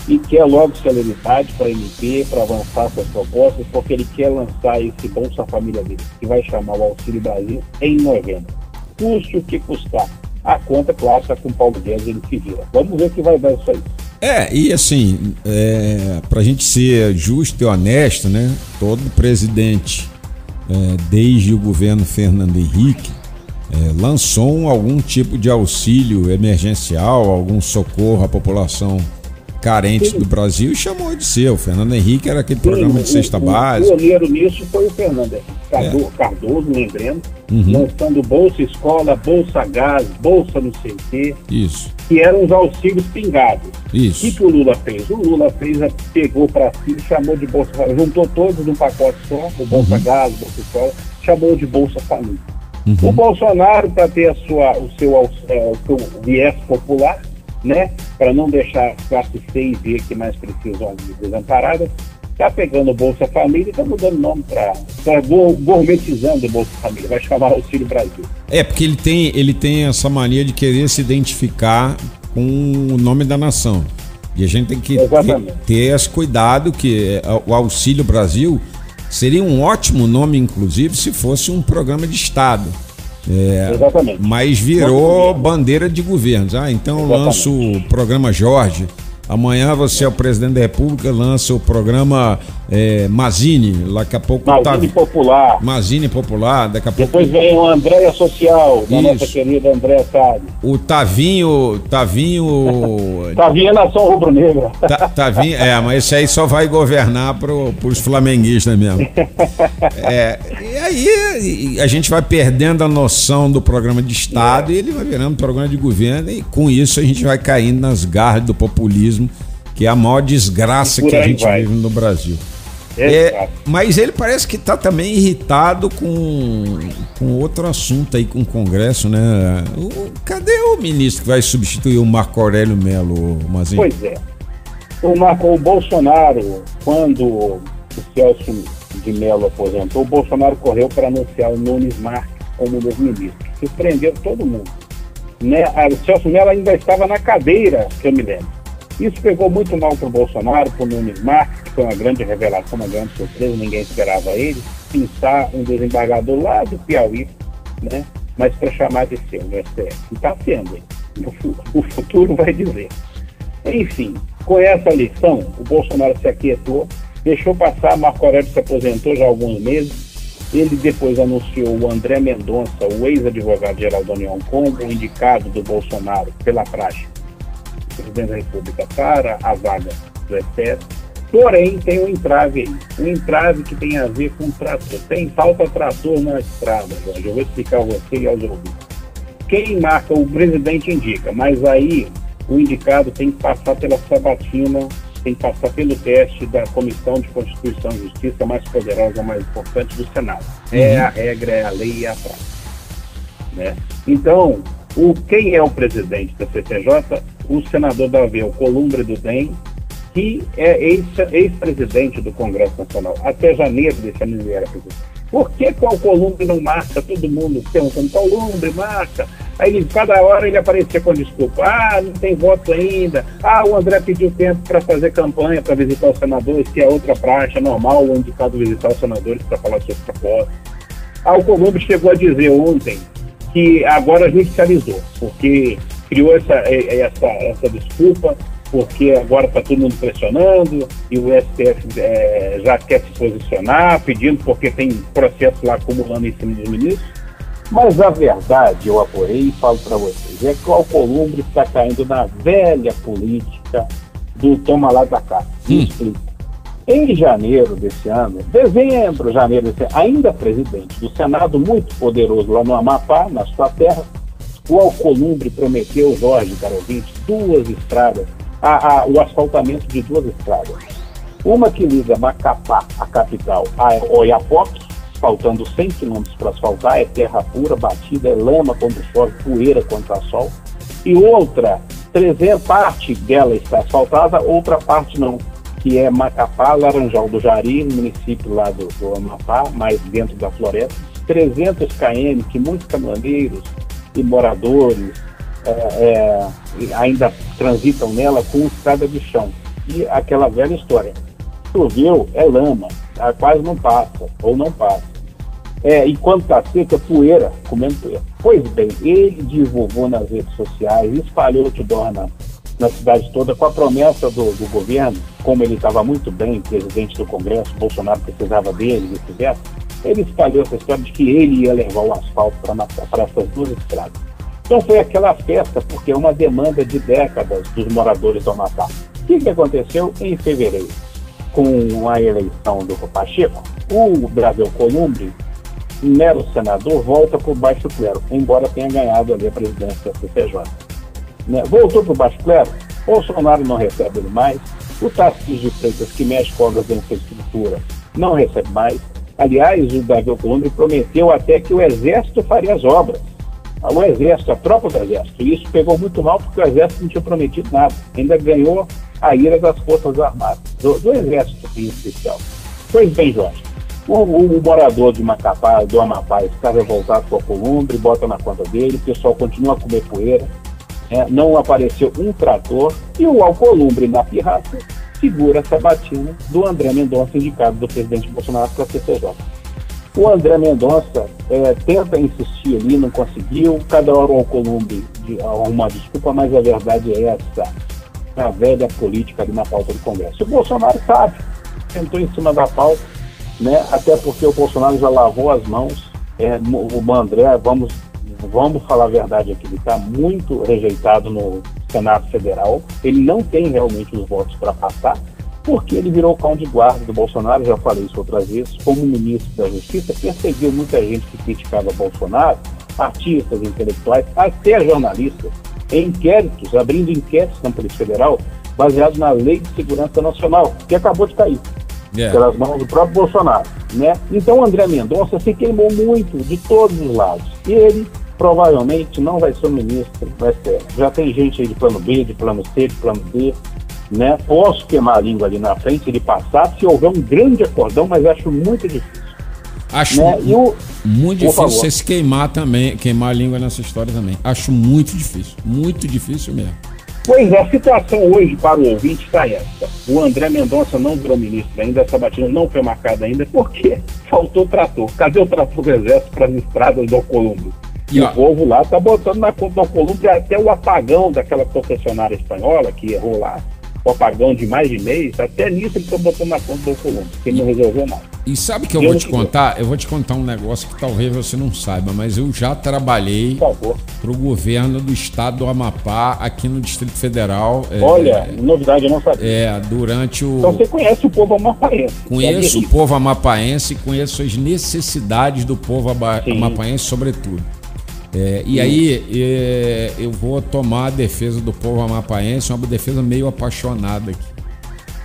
e quer logo celeridade para MP, para avançar suas propostas, porque ele quer lançar esse Bolsa Família dele, que vai chamar o Auxílio Brasil em novembro. Custe o que custar a conta, claro, com o Paulo Guedes, ele se vira. Vamos ver o que vai dar isso aí. É, e assim, é, para a gente ser justo e honesto, né? Todo presidente, é, desde o governo Fernando Henrique, é, lançou algum tipo de auxílio emergencial, algum socorro à população carentes Sim. do Brasil e chamou de seu. O Fernando Henrique era aquele Sim, programa de cesta básica. O pioneiro nisso foi o Fernando Cardoso, é. Cardoso lembrando, uhum. lançando Bolsa Escola, Bolsa Gás, Bolsa não sei o quê. Isso. Que eram os auxílios pingados. Isso. O que, que o Lula fez? O Lula fez, pegou para si, chamou de Bolsa juntou todos num pacote só, o Bolsa uhum. Gás, Bolsa Escola, chamou de Bolsa Família. Uhum. O Bolsonaro, para ter a sua, o, seu, é, o seu viés popular, né, para não deixar as classes C e B que mais precisam de desamparadas, está pegando o Bolsa Família e está mudando nome para. Está gourmetizando o Bolsa Família, vai chamar Auxílio Brasil. É, porque ele tem, ele tem essa mania de querer se identificar com o nome da nação. E a gente tem que ter, ter esse cuidado que é, o Auxílio Brasil seria um ótimo nome, inclusive, se fosse um programa de Estado. É, Exatamente. Mas virou bandeira de governos. Ah, então eu lanço o programa Jorge, Amanhã você é o presidente da República, lança o programa é, Mazine, daqui a pouco Mazine tá... Popular. Mazine Popular, daqui a pouco. Depois vem o Andréia Social, da Isso. nossa querida Andréia Salles. O Tavinho. Tavinho. Tavinho é nação rubro-negra. Ta, Tavinho, é, mas esse aí só vai governar para os flamenguistas mesmo. É, aí a gente vai perdendo a noção do programa de Estado é. e ele vai virando programa de governo, e com isso a gente vai caindo nas garras do populismo, que é a maior desgraça que a gente vai. vive no Brasil. É, mas ele parece que está também irritado com, com outro assunto aí com o Congresso, né? O, cadê o ministro que vai substituir o Marco Aurélio Melo, Mazinho? Pois é. O, Marco, o Bolsonaro, quando o Celso de Mello aposentou, o Bolsonaro correu para anunciar o Nunes Marques como novo ministro. Surpreendeu todo mundo. Né? O Celso Mello ainda estava na cadeira, que eu me lembro. Isso pegou muito mal para o Bolsonaro, para o Nunes Marques, que foi uma grande revelação, uma grande surpresa, ninguém esperava ele, pensar um desembargador lá do Piauí, né? mas para chamar de seu no STF. E está sendo, o futuro vai dizer. Enfim, com essa lição, o Bolsonaro se aquietou, deixou passar, Marco Aurélio se aposentou já há alguns meses, ele depois anunciou o André Mendonça, o ex-advogado-geral da União, como indicado do Bolsonaro pela praxe presidente da República para a vaga do STF. Porém, tem um entrave aí. Um entrave que tem a ver com trator. Tem falta trator na estrada, Jorge. Eu vou explicar a você e aos ouvintes. Quem marca, o presidente indica, mas aí o indicado tem que passar pela sabatina, tem que passar pelo teste da Comissão de Constituição e Justiça mais poderosa, mais importante do Senado. É uhum. a regra, é a lei e é a prática. Né? Então, o, quem é o presidente da CCJ? O senador Davi Columbre do DEM, que é ex-presidente do Congresso Nacional. Até janeiro desse ano ele era presidente. Por que o Columbre não marca? Todo mundo perguntando, Columbre, marca. Aí ele, cada hora ele aparecia com desculpa. Ah, não tem voto ainda. Ah, o André pediu tempo para fazer campanha, para visitar os senadores, que é outra praxe, é normal o indicado visitar os senadores para falar sobre propósito. Ah, o Columbre chegou a dizer ontem que agora judicializou, porque criou essa, essa, essa desculpa, porque agora está todo mundo pressionando e o STF é, já quer se posicionar, pedindo, porque tem processo lá acumulando em cima dos ministros. Mas a verdade, eu apurei e falo para vocês, é que o Alcolumbre está caindo na velha política do toma lá da cá. Hum. Explico. Em janeiro desse ano, dezembro, janeiro desse ano, ainda presidente do Senado, muito poderoso lá no Amapá, na sua terra, o Alcolumbre prometeu, Jorge, caro ouvinte, duas estradas, a, a, o asfaltamento de duas estradas. Uma que liga Macapá, a capital, a Oiapoque, faltando 100 quilômetros para asfaltar, é terra pura, batida, é lama quando chove, poeira quando está sol. E outra, 300, parte dela está asfaltada, outra parte não que é Macapá, Laranjal do Jari, município lá do, do Amapá, mais dentro da floresta. 300 km que muitos caminhoneiros e moradores é, é, ainda transitam nela com estrada de chão. E aquela velha história. Choveu, é lama, quase não passa, ou não passa. É, e quando está seca, poeira, comendo poeira. Pois bem, ele divulgou nas redes sociais, espalhou outdoor na, na cidade toda com a promessa do, do governo, como ele estava muito bem, presidente do Congresso, Bolsonaro precisava dele, vice-versa, ele espalhou essa história de que ele ia levar o asfalto para essas duas estradas. Então foi aquela festa, porque é uma demanda de décadas dos moradores do Amapá. O que, que aconteceu em fevereiro? Com a eleição do Pacheco, o Brasil Columbre, mero senador, volta para o baixo clero, embora tenha ganhado ali a presidência da CCJ né, voltou para o baixo clero, Bolsonaro não recebe ele mais, o Tarcísio de Freitas, que mexe com obras da infraestrutura, não recebe mais. Aliás, o Davi Alcolumbre prometeu até que o Exército faria as obras. O Exército, a tropa do Exército. E isso pegou muito mal porque o Exército não tinha prometido nada. Ainda ganhou a ira das Forças Armadas, do, do Exército em especial. Pois bem, Jorge, o, o, o, morador de Macapá, do Amapá, está revoltado com a Columbre, bota na conta dele, o pessoal continua a comer poeira, é, não apareceu um trator e o Alcolumbre na pirraça segura essa batina do André Mendonça, indicado do presidente Bolsonaro para a CCJ. O André Mendonça é, tenta insistir ali, não conseguiu, cada hora o Alcolumbre arruma desculpa, mas a verdade é essa. A velha política ali na pauta do Congresso. O Bolsonaro sabe, sentou em cima da pauta, né? até porque o Bolsonaro já lavou as mãos. É, o André, vamos, vamos falar a verdade aqui, ele está muito rejeitado no Senado Federal. Ele não tem realmente os votos para passar, porque ele virou cão de guarda do Bolsonaro, já falei isso outras vezes, como ministro da Justiça, perseguiu muita gente que criticava Bolsonaro, artistas, intelectuais, até jornalistas, em inquéritos, abrindo inquéritos na Polícia Federal, baseados na Lei de Segurança Nacional, que acabou de cair yeah. pelas mãos do próprio Bolsonaro. Né? Então, André Mendonça se queimou muito de todos os lados. E ele provavelmente não vai ser o ministro vai ser. Já tem gente aí de plano B, de plano C, de plano D. Né? Posso queimar a língua ali na frente, ele passar, se houver um grande acordão, mas acho muito difícil. Acho né? o, muito difícil você se queimar também, queimar a língua nessa história também. Acho muito difícil, muito difícil mesmo. Pois é, a situação hoje para o ouvinte está essa. O André Mendonça não virou ministro ainda, essa batida não foi marcada ainda, porque faltou trator. Cadê o trator do Exército para as estradas do Colombo? E, e o povo lá está botando na conta do Colombo até o apagão daquela concessionária espanhola que errou lá o apagão de mais de mês, até nisso eles estão botando na conta do Colombo, que ele não resolveu nada. E sabe que eu, eu vou te contar? Eu vou te contar um negócio que talvez você não saiba, mas eu já trabalhei para o governo do estado do Amapá, aqui no Distrito Federal. É, Olha, é, novidade, eu não sabia. É, durante o. Então você conhece o povo amapaense. Conheço o povo amapaense e conheço as necessidades do povo amapaense, sobretudo. É, e aí é, eu vou tomar a defesa do povo amapaense, uma defesa meio apaixonada aqui.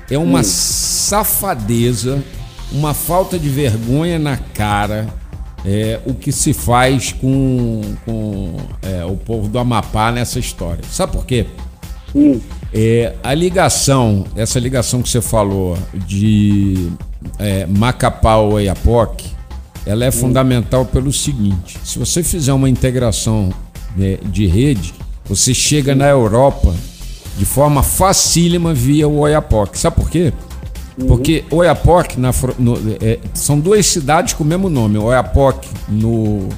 É uma hum. safadeza, uma falta de vergonha na cara é, o que se faz com, com é, o povo do Amapá nessa história. Sabe por quê? Hum. É, a ligação, essa ligação que você falou de é, Macapá ao Oiapoque, ela é fundamental pelo seguinte: se você fizer uma integração né, de rede, você chega na Europa de forma facílima via o Oiapoque. Sabe por quê? Uhum. Porque Oiapoque na, no, é, são duas cidades com o mesmo nome. Oiapoque no,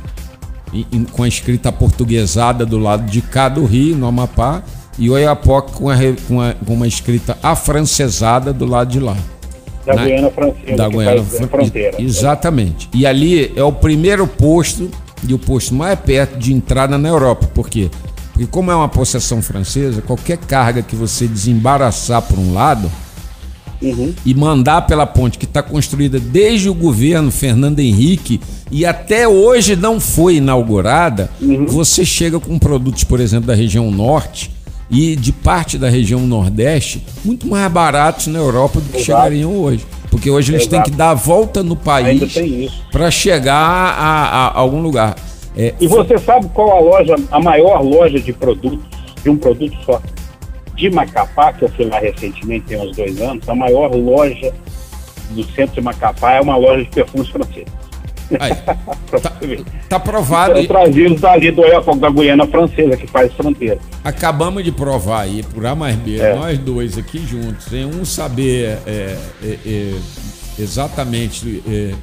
in, com a escrita portuguesada do lado de cá do Rio, no Amapá, e Oiapoque com, a, com, a, com uma escrita afrancesada do lado de lá da na, Guiana Francesa, da Guiana Fronteira. Exatamente. E ali é o primeiro posto e o posto mais perto de entrada na Europa. Por quê? Porque como é uma possessão francesa, qualquer carga que você desembaraçar por um lado uhum. e mandar pela ponte que está construída desde o governo Fernando Henrique e até hoje não foi inaugurada, uhum. você chega com produtos, por exemplo, da região norte e de parte da região Nordeste muito mais baratos na Europa do que Exato. chegariam hoje. Porque hoje eles Exato. têm que dar a volta no país para chegar a, a, a, algum lugar. É, e você sabe qual a loja, a maior loja de produtos, de um produto só, de Macapá, que eu fui lá recentemente, tem uns dois anos, a maior loja do centro de Macapá é uma loja de perfumes franceses. Aí, tá, tá provado. Então, trazidos dali do Oiapoque da Guiana Francesa, que faz fronteira. Acabamos de provar aí, por A mais B, é. nós dois aqui juntos, sem um saber é, é, é exatamente é,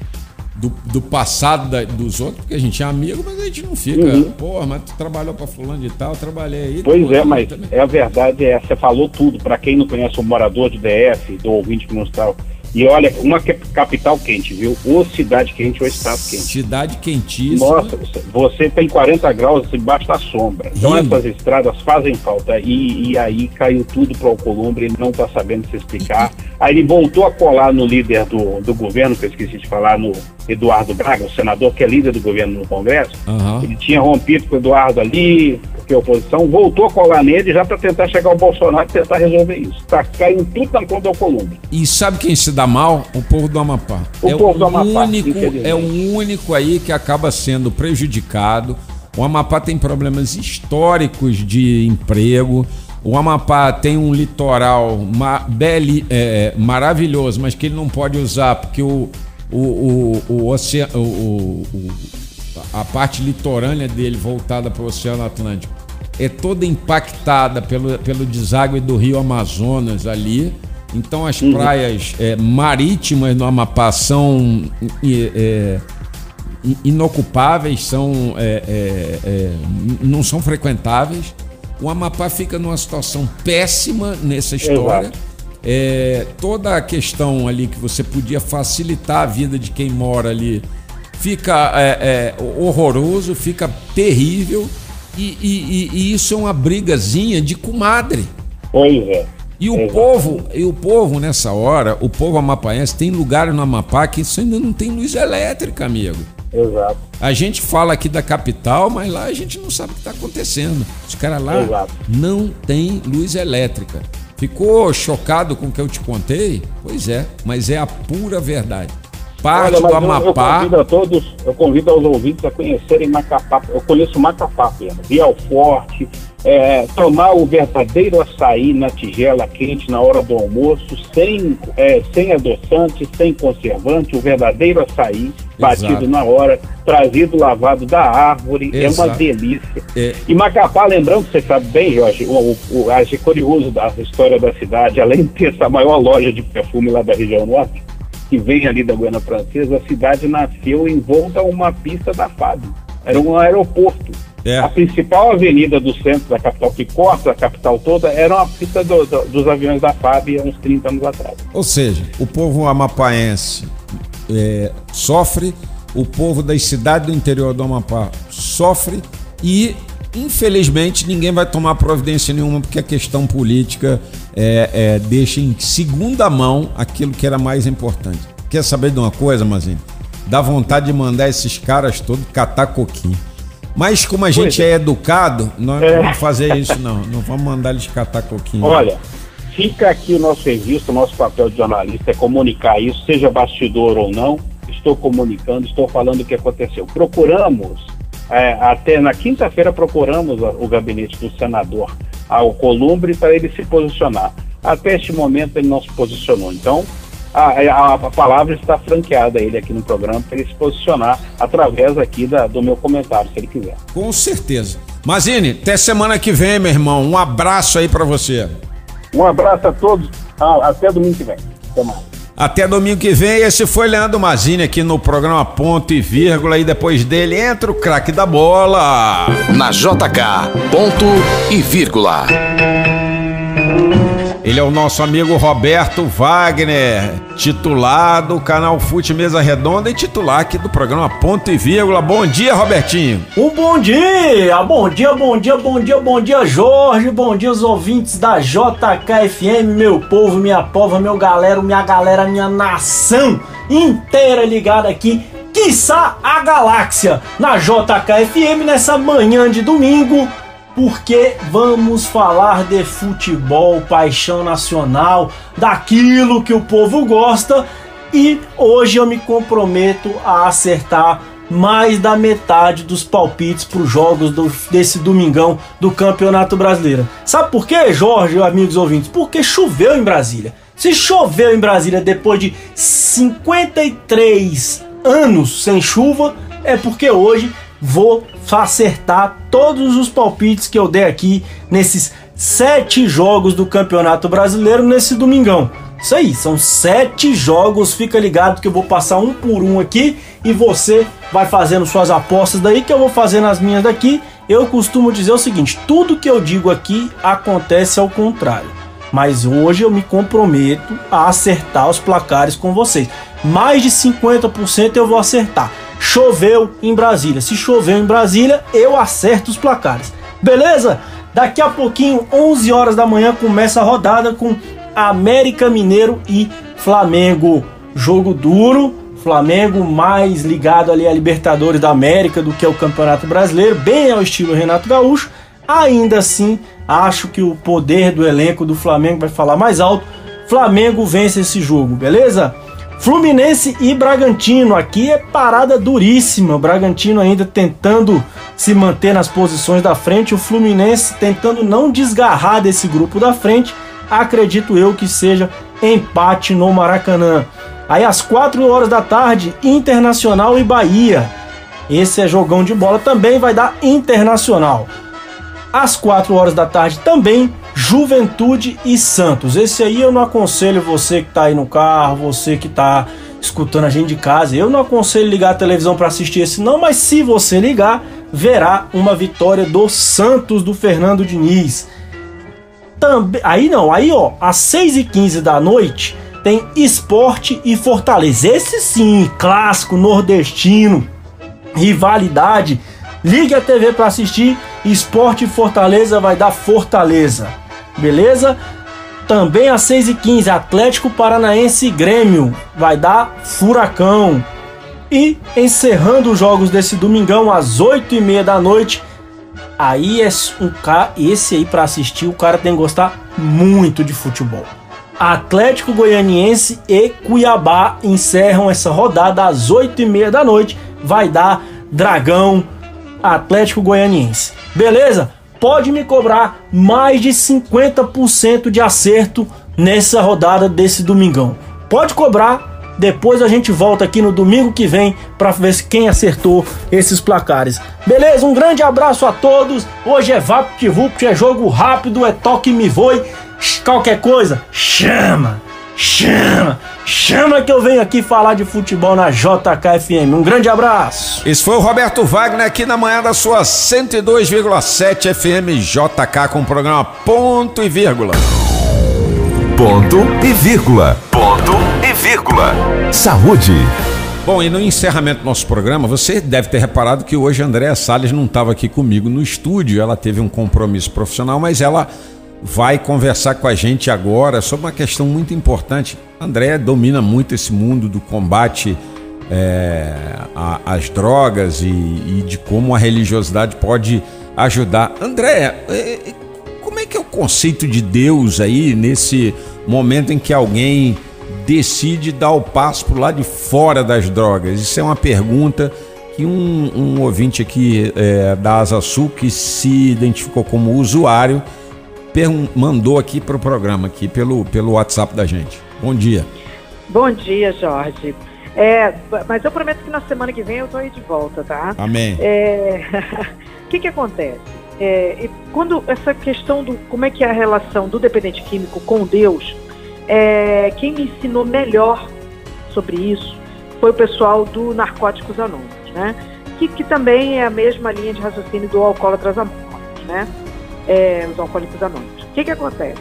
do, do, passado da, dos outros, porque a gente é amigo, mas a gente não fica. Uhum. Porra, mas tu trabalhou para fulano de tal, eu trabalhei aí. Pois é, mas também. é a verdade, é, você falou tudo. Para quem não conhece o morador de DF, do ouvinte que não está e olha, uma capital quente, viu? Ou cidade quente ou estado quente. Cidade quentíssima. Nossa, você tem 40 graus debaixo da sombra. Então essas estradas fazem falta. E, e aí caiu tudo para o Columbre, ele não está sabendo se explicar. Aí ele voltou a colar no líder do, do governo, que eu esqueci de falar, no Eduardo Braga, o senador que é líder do governo no Congresso. Uhum. Ele tinha rompido com o Eduardo ali, a oposição voltou a colar nele já para tentar chegar ao Bolsonaro e tentar resolver isso. Está caindo tudo na conta do Columbre. E sabe quem se dá mal? O povo do Amapá. O é povo o do Amapá. Único, é o único aí que acaba sendo prejudicado. O Amapá tem problemas históricos de emprego. O Amapá tem um litoral ma beli, é, maravilhoso, mas que ele não pode usar porque o, o, o, o, oceano, o, o, a parte litorânea dele voltada para o Oceano Atlântico é toda impactada pelo, pelo deságue do rio Amazonas ali. Então as uhum. praias é, marítimas no Amapá são é, inocupáveis, são, é, é, é, não são frequentáveis. O Amapá fica numa situação péssima nessa história. É, toda a questão ali que você podia facilitar a vida de quem mora ali fica é, é, horroroso, fica terrível. E, e- e- isso é uma brigazinha de comadre. Pois é. E o Exato. povo, e o povo nessa hora, o povo amapaense, tem lugares no Amapá que isso ainda não tem luz elétrica, amigo. Exato. A gente fala aqui da capital, mas lá a gente não sabe o que está acontecendo. Os caras lá Exato. não tem luz elétrica. Ficou chocado com o que eu te contei? Pois é, mas é a pura verdade. Parte Olha, do eu- Eu, Amapá. convido a todos, eu convido aos ouvintes a conhecerem Macapá. Eu conheço Macapá, Pedro. Vial Forte, é, tomar o verdadeiro açaí na tigela quente na hora do almoço, sem, é, sem adoçante, sem conservante, o verdadeiro açaí batido Exato. na hora, trazido lavado da árvore, é uma Exato. delícia. É. E Macapá, lembrando, você sabe bem, Jorge, o, o, o, curioso da história da cidade, além de ter essa maior loja de perfume lá da região norte, que vem ali da Guiana Francesa, a cidade nasceu em volta a uma pista da FAB. Era um aeroporto. É. A principal avenida do centro da capital, que corta a capital toda, era uma pista do- do- dos aviões da FAB há uns 30 anos atrás. Ou seja, o povo amapaense é, sofre, o povo das cidades do interior do Amapá sofre e, infelizmente, ninguém vai tomar providência nenhuma porque a questão política é, é, deixa em segunda mão aquilo que era mais importante. Quer saber de uma coisa, Mazine? Dá vontade de mandar esses caras todos catar coquinho. Mas como a gente é. educado, nós não vamos fazer isso não. Não vamos mandar eles catar coquinho. Olha, fica aqui o nosso serviço, o nosso papel de jornalista é comunicar isso, seja bastidor ou não. Estou comunicando, estou falando o que aconteceu. Procuramos, é, até na quinta-feira, procuramos o gabinete do senador Alcolumbre para ele se posicionar. Até este momento ele não se posicionou. Então, a, a- a palavra está franqueada a ele aqui no programa para ele se posicionar através aqui da- do meu comentário, se ele quiser. Com certeza. Mazine, até semana que vem, meu irmão. Um abraço aí pra você. Um abraço a todos, Ah, até domingo que vem. Até mais. Até domingo que vem. Esse foi Leandro Mazini aqui no programa Ponto e Vírgula. E depois dele entra o craque da bola. Na JK, ponto e vírgula. Ele é o nosso amigo Roberto Wagner, titular do canal Fute Mesa Redonda e titular aqui do programa Ponto e Vírgula. Bom dia, Robertinho. Um bom dia! Bom dia, bom dia, bom dia, bom dia, Jorge! Bom dia, os ouvintes da JKFM, meu povo, minha pova, meu galera, minha galera, minha nação inteira ligada aqui, quiçá a galáxia, na JKFM nessa manhã de domingo, porque vamos falar de futebol, paixão nacional, daquilo que o povo gosta e hoje eu me comprometo a acertar mais da metade dos palpites para os jogos do- desse domingão do Campeonato Brasileiro. Sabe por quê, Jorge amigos ouvintes? Porque choveu em Brasília. Se choveu em Brasília depois de 53 anos sem chuva, é porque hoje vou acertar todos os palpites que eu dei aqui nesses sete jogos do Campeonato Brasileiro nesse domingão. Isso aí, são sete jogos. Fica ligado que eu vou passar um por um aqui e você vai fazendo suas apostas daí que eu vou fazendo as minhas daqui. Eu costumo dizer o seguinte: tudo que eu digo aqui acontece ao contrário. Mas hoje eu me comprometo a acertar os placares com vocês. Mais de 50% eu vou acertar. Choveu em Brasília. Se choveu em Brasília, eu acerto os placares. Beleza? Daqui a pouquinho, 11 horas da manhã, começa a rodada com América Mineiro e Flamengo. Jogo duro. Flamengo mais ligado ali a Libertadores da América do que ao Campeonato Brasileiro, bem ao estilo Renato Gaúcho. Ainda assim, acho que o poder do elenco do Flamengo vai falar mais alto. Flamengo vence esse jogo, beleza? Fluminense e Bragantino, aqui é parada duríssima. O Bragantino ainda tentando se manter nas posições da frente, o Fluminense tentando não desgarrar desse grupo da frente. Acredito eu que seja empate no Maracanã. Aí às 4 horas da tarde, Internacional e Bahia. Esse é jogão de bola, também vai dar Internacional. Às 4 horas da tarde também, Juventude e Santos. Esse aí eu não aconselho você que tá aí no carro, você que tá escutando a gente de casa. Eu não aconselho ligar a televisão para assistir esse não, mas se você ligar, verá uma vitória do Santos do Fernando Diniz. Também, aí não, aí ó, às 6h15 da noite tem Esporte e Fortaleza. Esse sim, clássico nordestino, rivalidade. Ligue a TV para assistir. Esporte Fortaleza vai dar Fortaleza. Beleza? Também às 6h15, Atlético Paranaense Grêmio vai dar Furacão. E encerrando os jogos desse domingão às 8h30 da noite. Aí é um cara, esse aí para assistir, o cara tem que gostar muito de futebol. Atlético Goianiense e Cuiabá encerram essa rodada às 8h30 da noite. Vai dar Dragão Atlético Goianiense. Beleza? Pode me cobrar mais de 50% de acerto nessa rodada desse domingão. Pode cobrar depois a gente volta aqui no domingo que vem para ver quem acertou esses placares. Beleza? Um grande abraço a todos. Hoje é VaptVupt, é jogo rápido, é toque me voe. Qualquer coisa, chama, chama, chama que eu venho aqui falar de futebol na JKFM. Um grande abraço. Esse foi o Roberto Wagner aqui na manhã da sua 102,7 FM JK com o programa Ponto e Vírgula. Ponto e vírgula. Ponto e vírgula. Saúde. Bom, e no encerramento do nosso programa, você deve ter reparado que hoje a Andréa Salles não estava aqui comigo no estúdio. Ela teve um compromisso profissional, mas ela vai conversar com a gente agora sobre uma questão muito importante. A Andréa domina muito esse mundo do combate é, às drogas e, e, de como a religiosidade pode ajudar. Andréa, é, como é que é o conceito de Deus aí nesse momento em que alguém decide dar o passo para o lado de fora das drogas? Isso é uma pergunta que um, um ouvinte aqui é, da Asa Sul, que se identificou como usuário, mandou aqui para o programa, aqui pelo, pelo WhatsApp da gente. Bom dia. Bom dia, Jorge. É, mas eu prometo que na semana que vem eu estou aí de volta, tá? Amém. O é, que que acontece? É, quando essa questão do como é que é a relação do dependente químico com Deus, é, quem me ensinou melhor sobre isso foi o pessoal do Narcóticos Anônimos, né? Que, que também é a mesma linha de raciocínio do Alcoólatras Anônimos, né? É, os Alcoólicos Anônimos. O que, que acontece?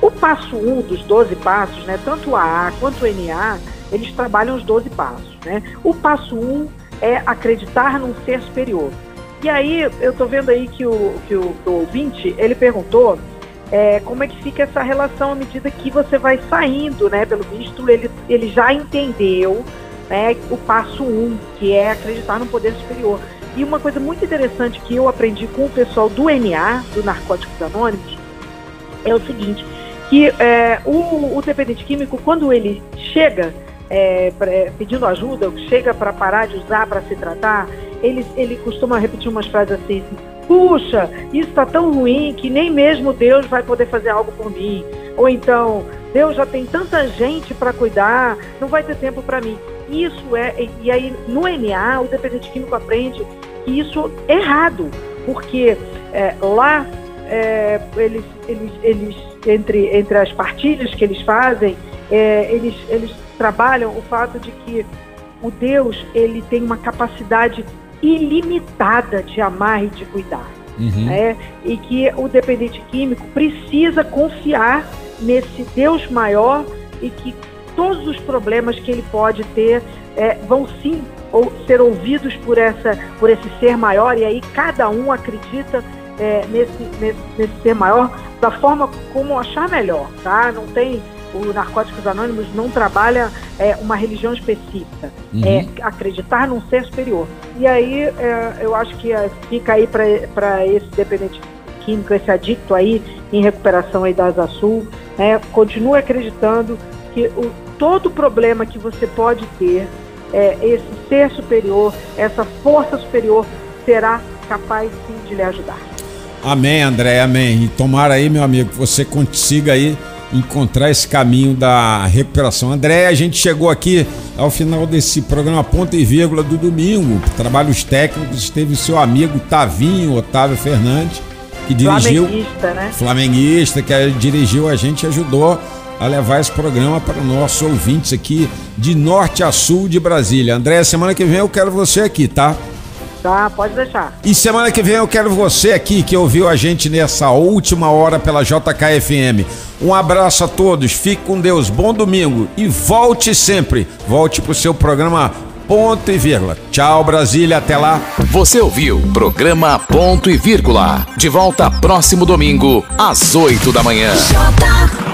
O passo 1 um dos 12 passos, né, tanto o AA quanto o NA, eles trabalham os 12 passos. Né? O passo 1 um é acreditar num ser superior. E aí, eu estou vendo aí que o, que o, o ouvinte, ele perguntou é, como é que fica essa relação à medida que você vai saindo, né? Pelo visto, ele, ele já entendeu né, o passo 1, um, que é acreditar no poder superior. E uma coisa muito interessante que eu aprendi com o pessoal do NA, do Narcóticos Anônimos, é o seguinte, que é, o, o dependente químico, quando ele chega é, pra, pedindo ajuda, chega para parar de usar para se tratar, ele, ele costuma repetir umas frases assim, puxa, isso está tão ruim que nem mesmo Deus vai poder fazer algo por mim. Ou então, Deus já tem tanta gente para cuidar, não vai ter tempo para mim. Isso é, e aí no NA, o dependente químico aprende isso é errado, porque é, lá é, eles, eles, eles entre, entre as partilhas que eles fazem, é, eles, eles trabalham o fato de que o Deus ele tem uma capacidade ilimitada de amar e de cuidar. Uhum. Né? E que o dependente químico precisa confiar nesse Deus maior e que todos os problemas que ele pode ter é, vão sim ou ser ouvidos por, essa, por esse ser maior, e aí cada um acredita é, nesse, nesse, nesse ser maior da forma como achar melhor, tá? Não tem o Narcóticos Anônimos não trabalha é, uma religião específica, uhum. é acreditar num ser superior. E aí é, eu acho que é, fica aí para esse dependente químico, esse adicto aí em recuperação aí da Asa Sul, né, continue acreditando que o, todo problema que você pode ter, é, esse ser superior, essa força superior será capaz sim de lhe ajudar. Amém, André, amém. E tomara aí, meu amigo, que você consiga aí encontrar esse caminho da recuperação. André, a gente chegou aqui ao final desse programa Ponto e Vírgula do domingo. Trabalhos técnicos, esteve o seu amigo Tavinho, Otávio Fernandes, que dirigiu. Flamenguista, né? Flamenguista, que dirigiu a gente e ajudou a levar esse programa para nossos ouvintes aqui de norte a sul de Brasília. André, semana que vem eu quero você aqui, tá? Tá, pode deixar. E semana que vem eu quero você aqui que ouviu a gente nessa última hora pela JKFM. Um abraço a todos, fique com Deus, bom domingo e volte sempre. Volte pro seu programa Ponto e Vírgula. Tchau, Brasília, até lá. Você ouviu programa Ponto e Vírgula. De volta próximo domingo, às 8 da manhã. J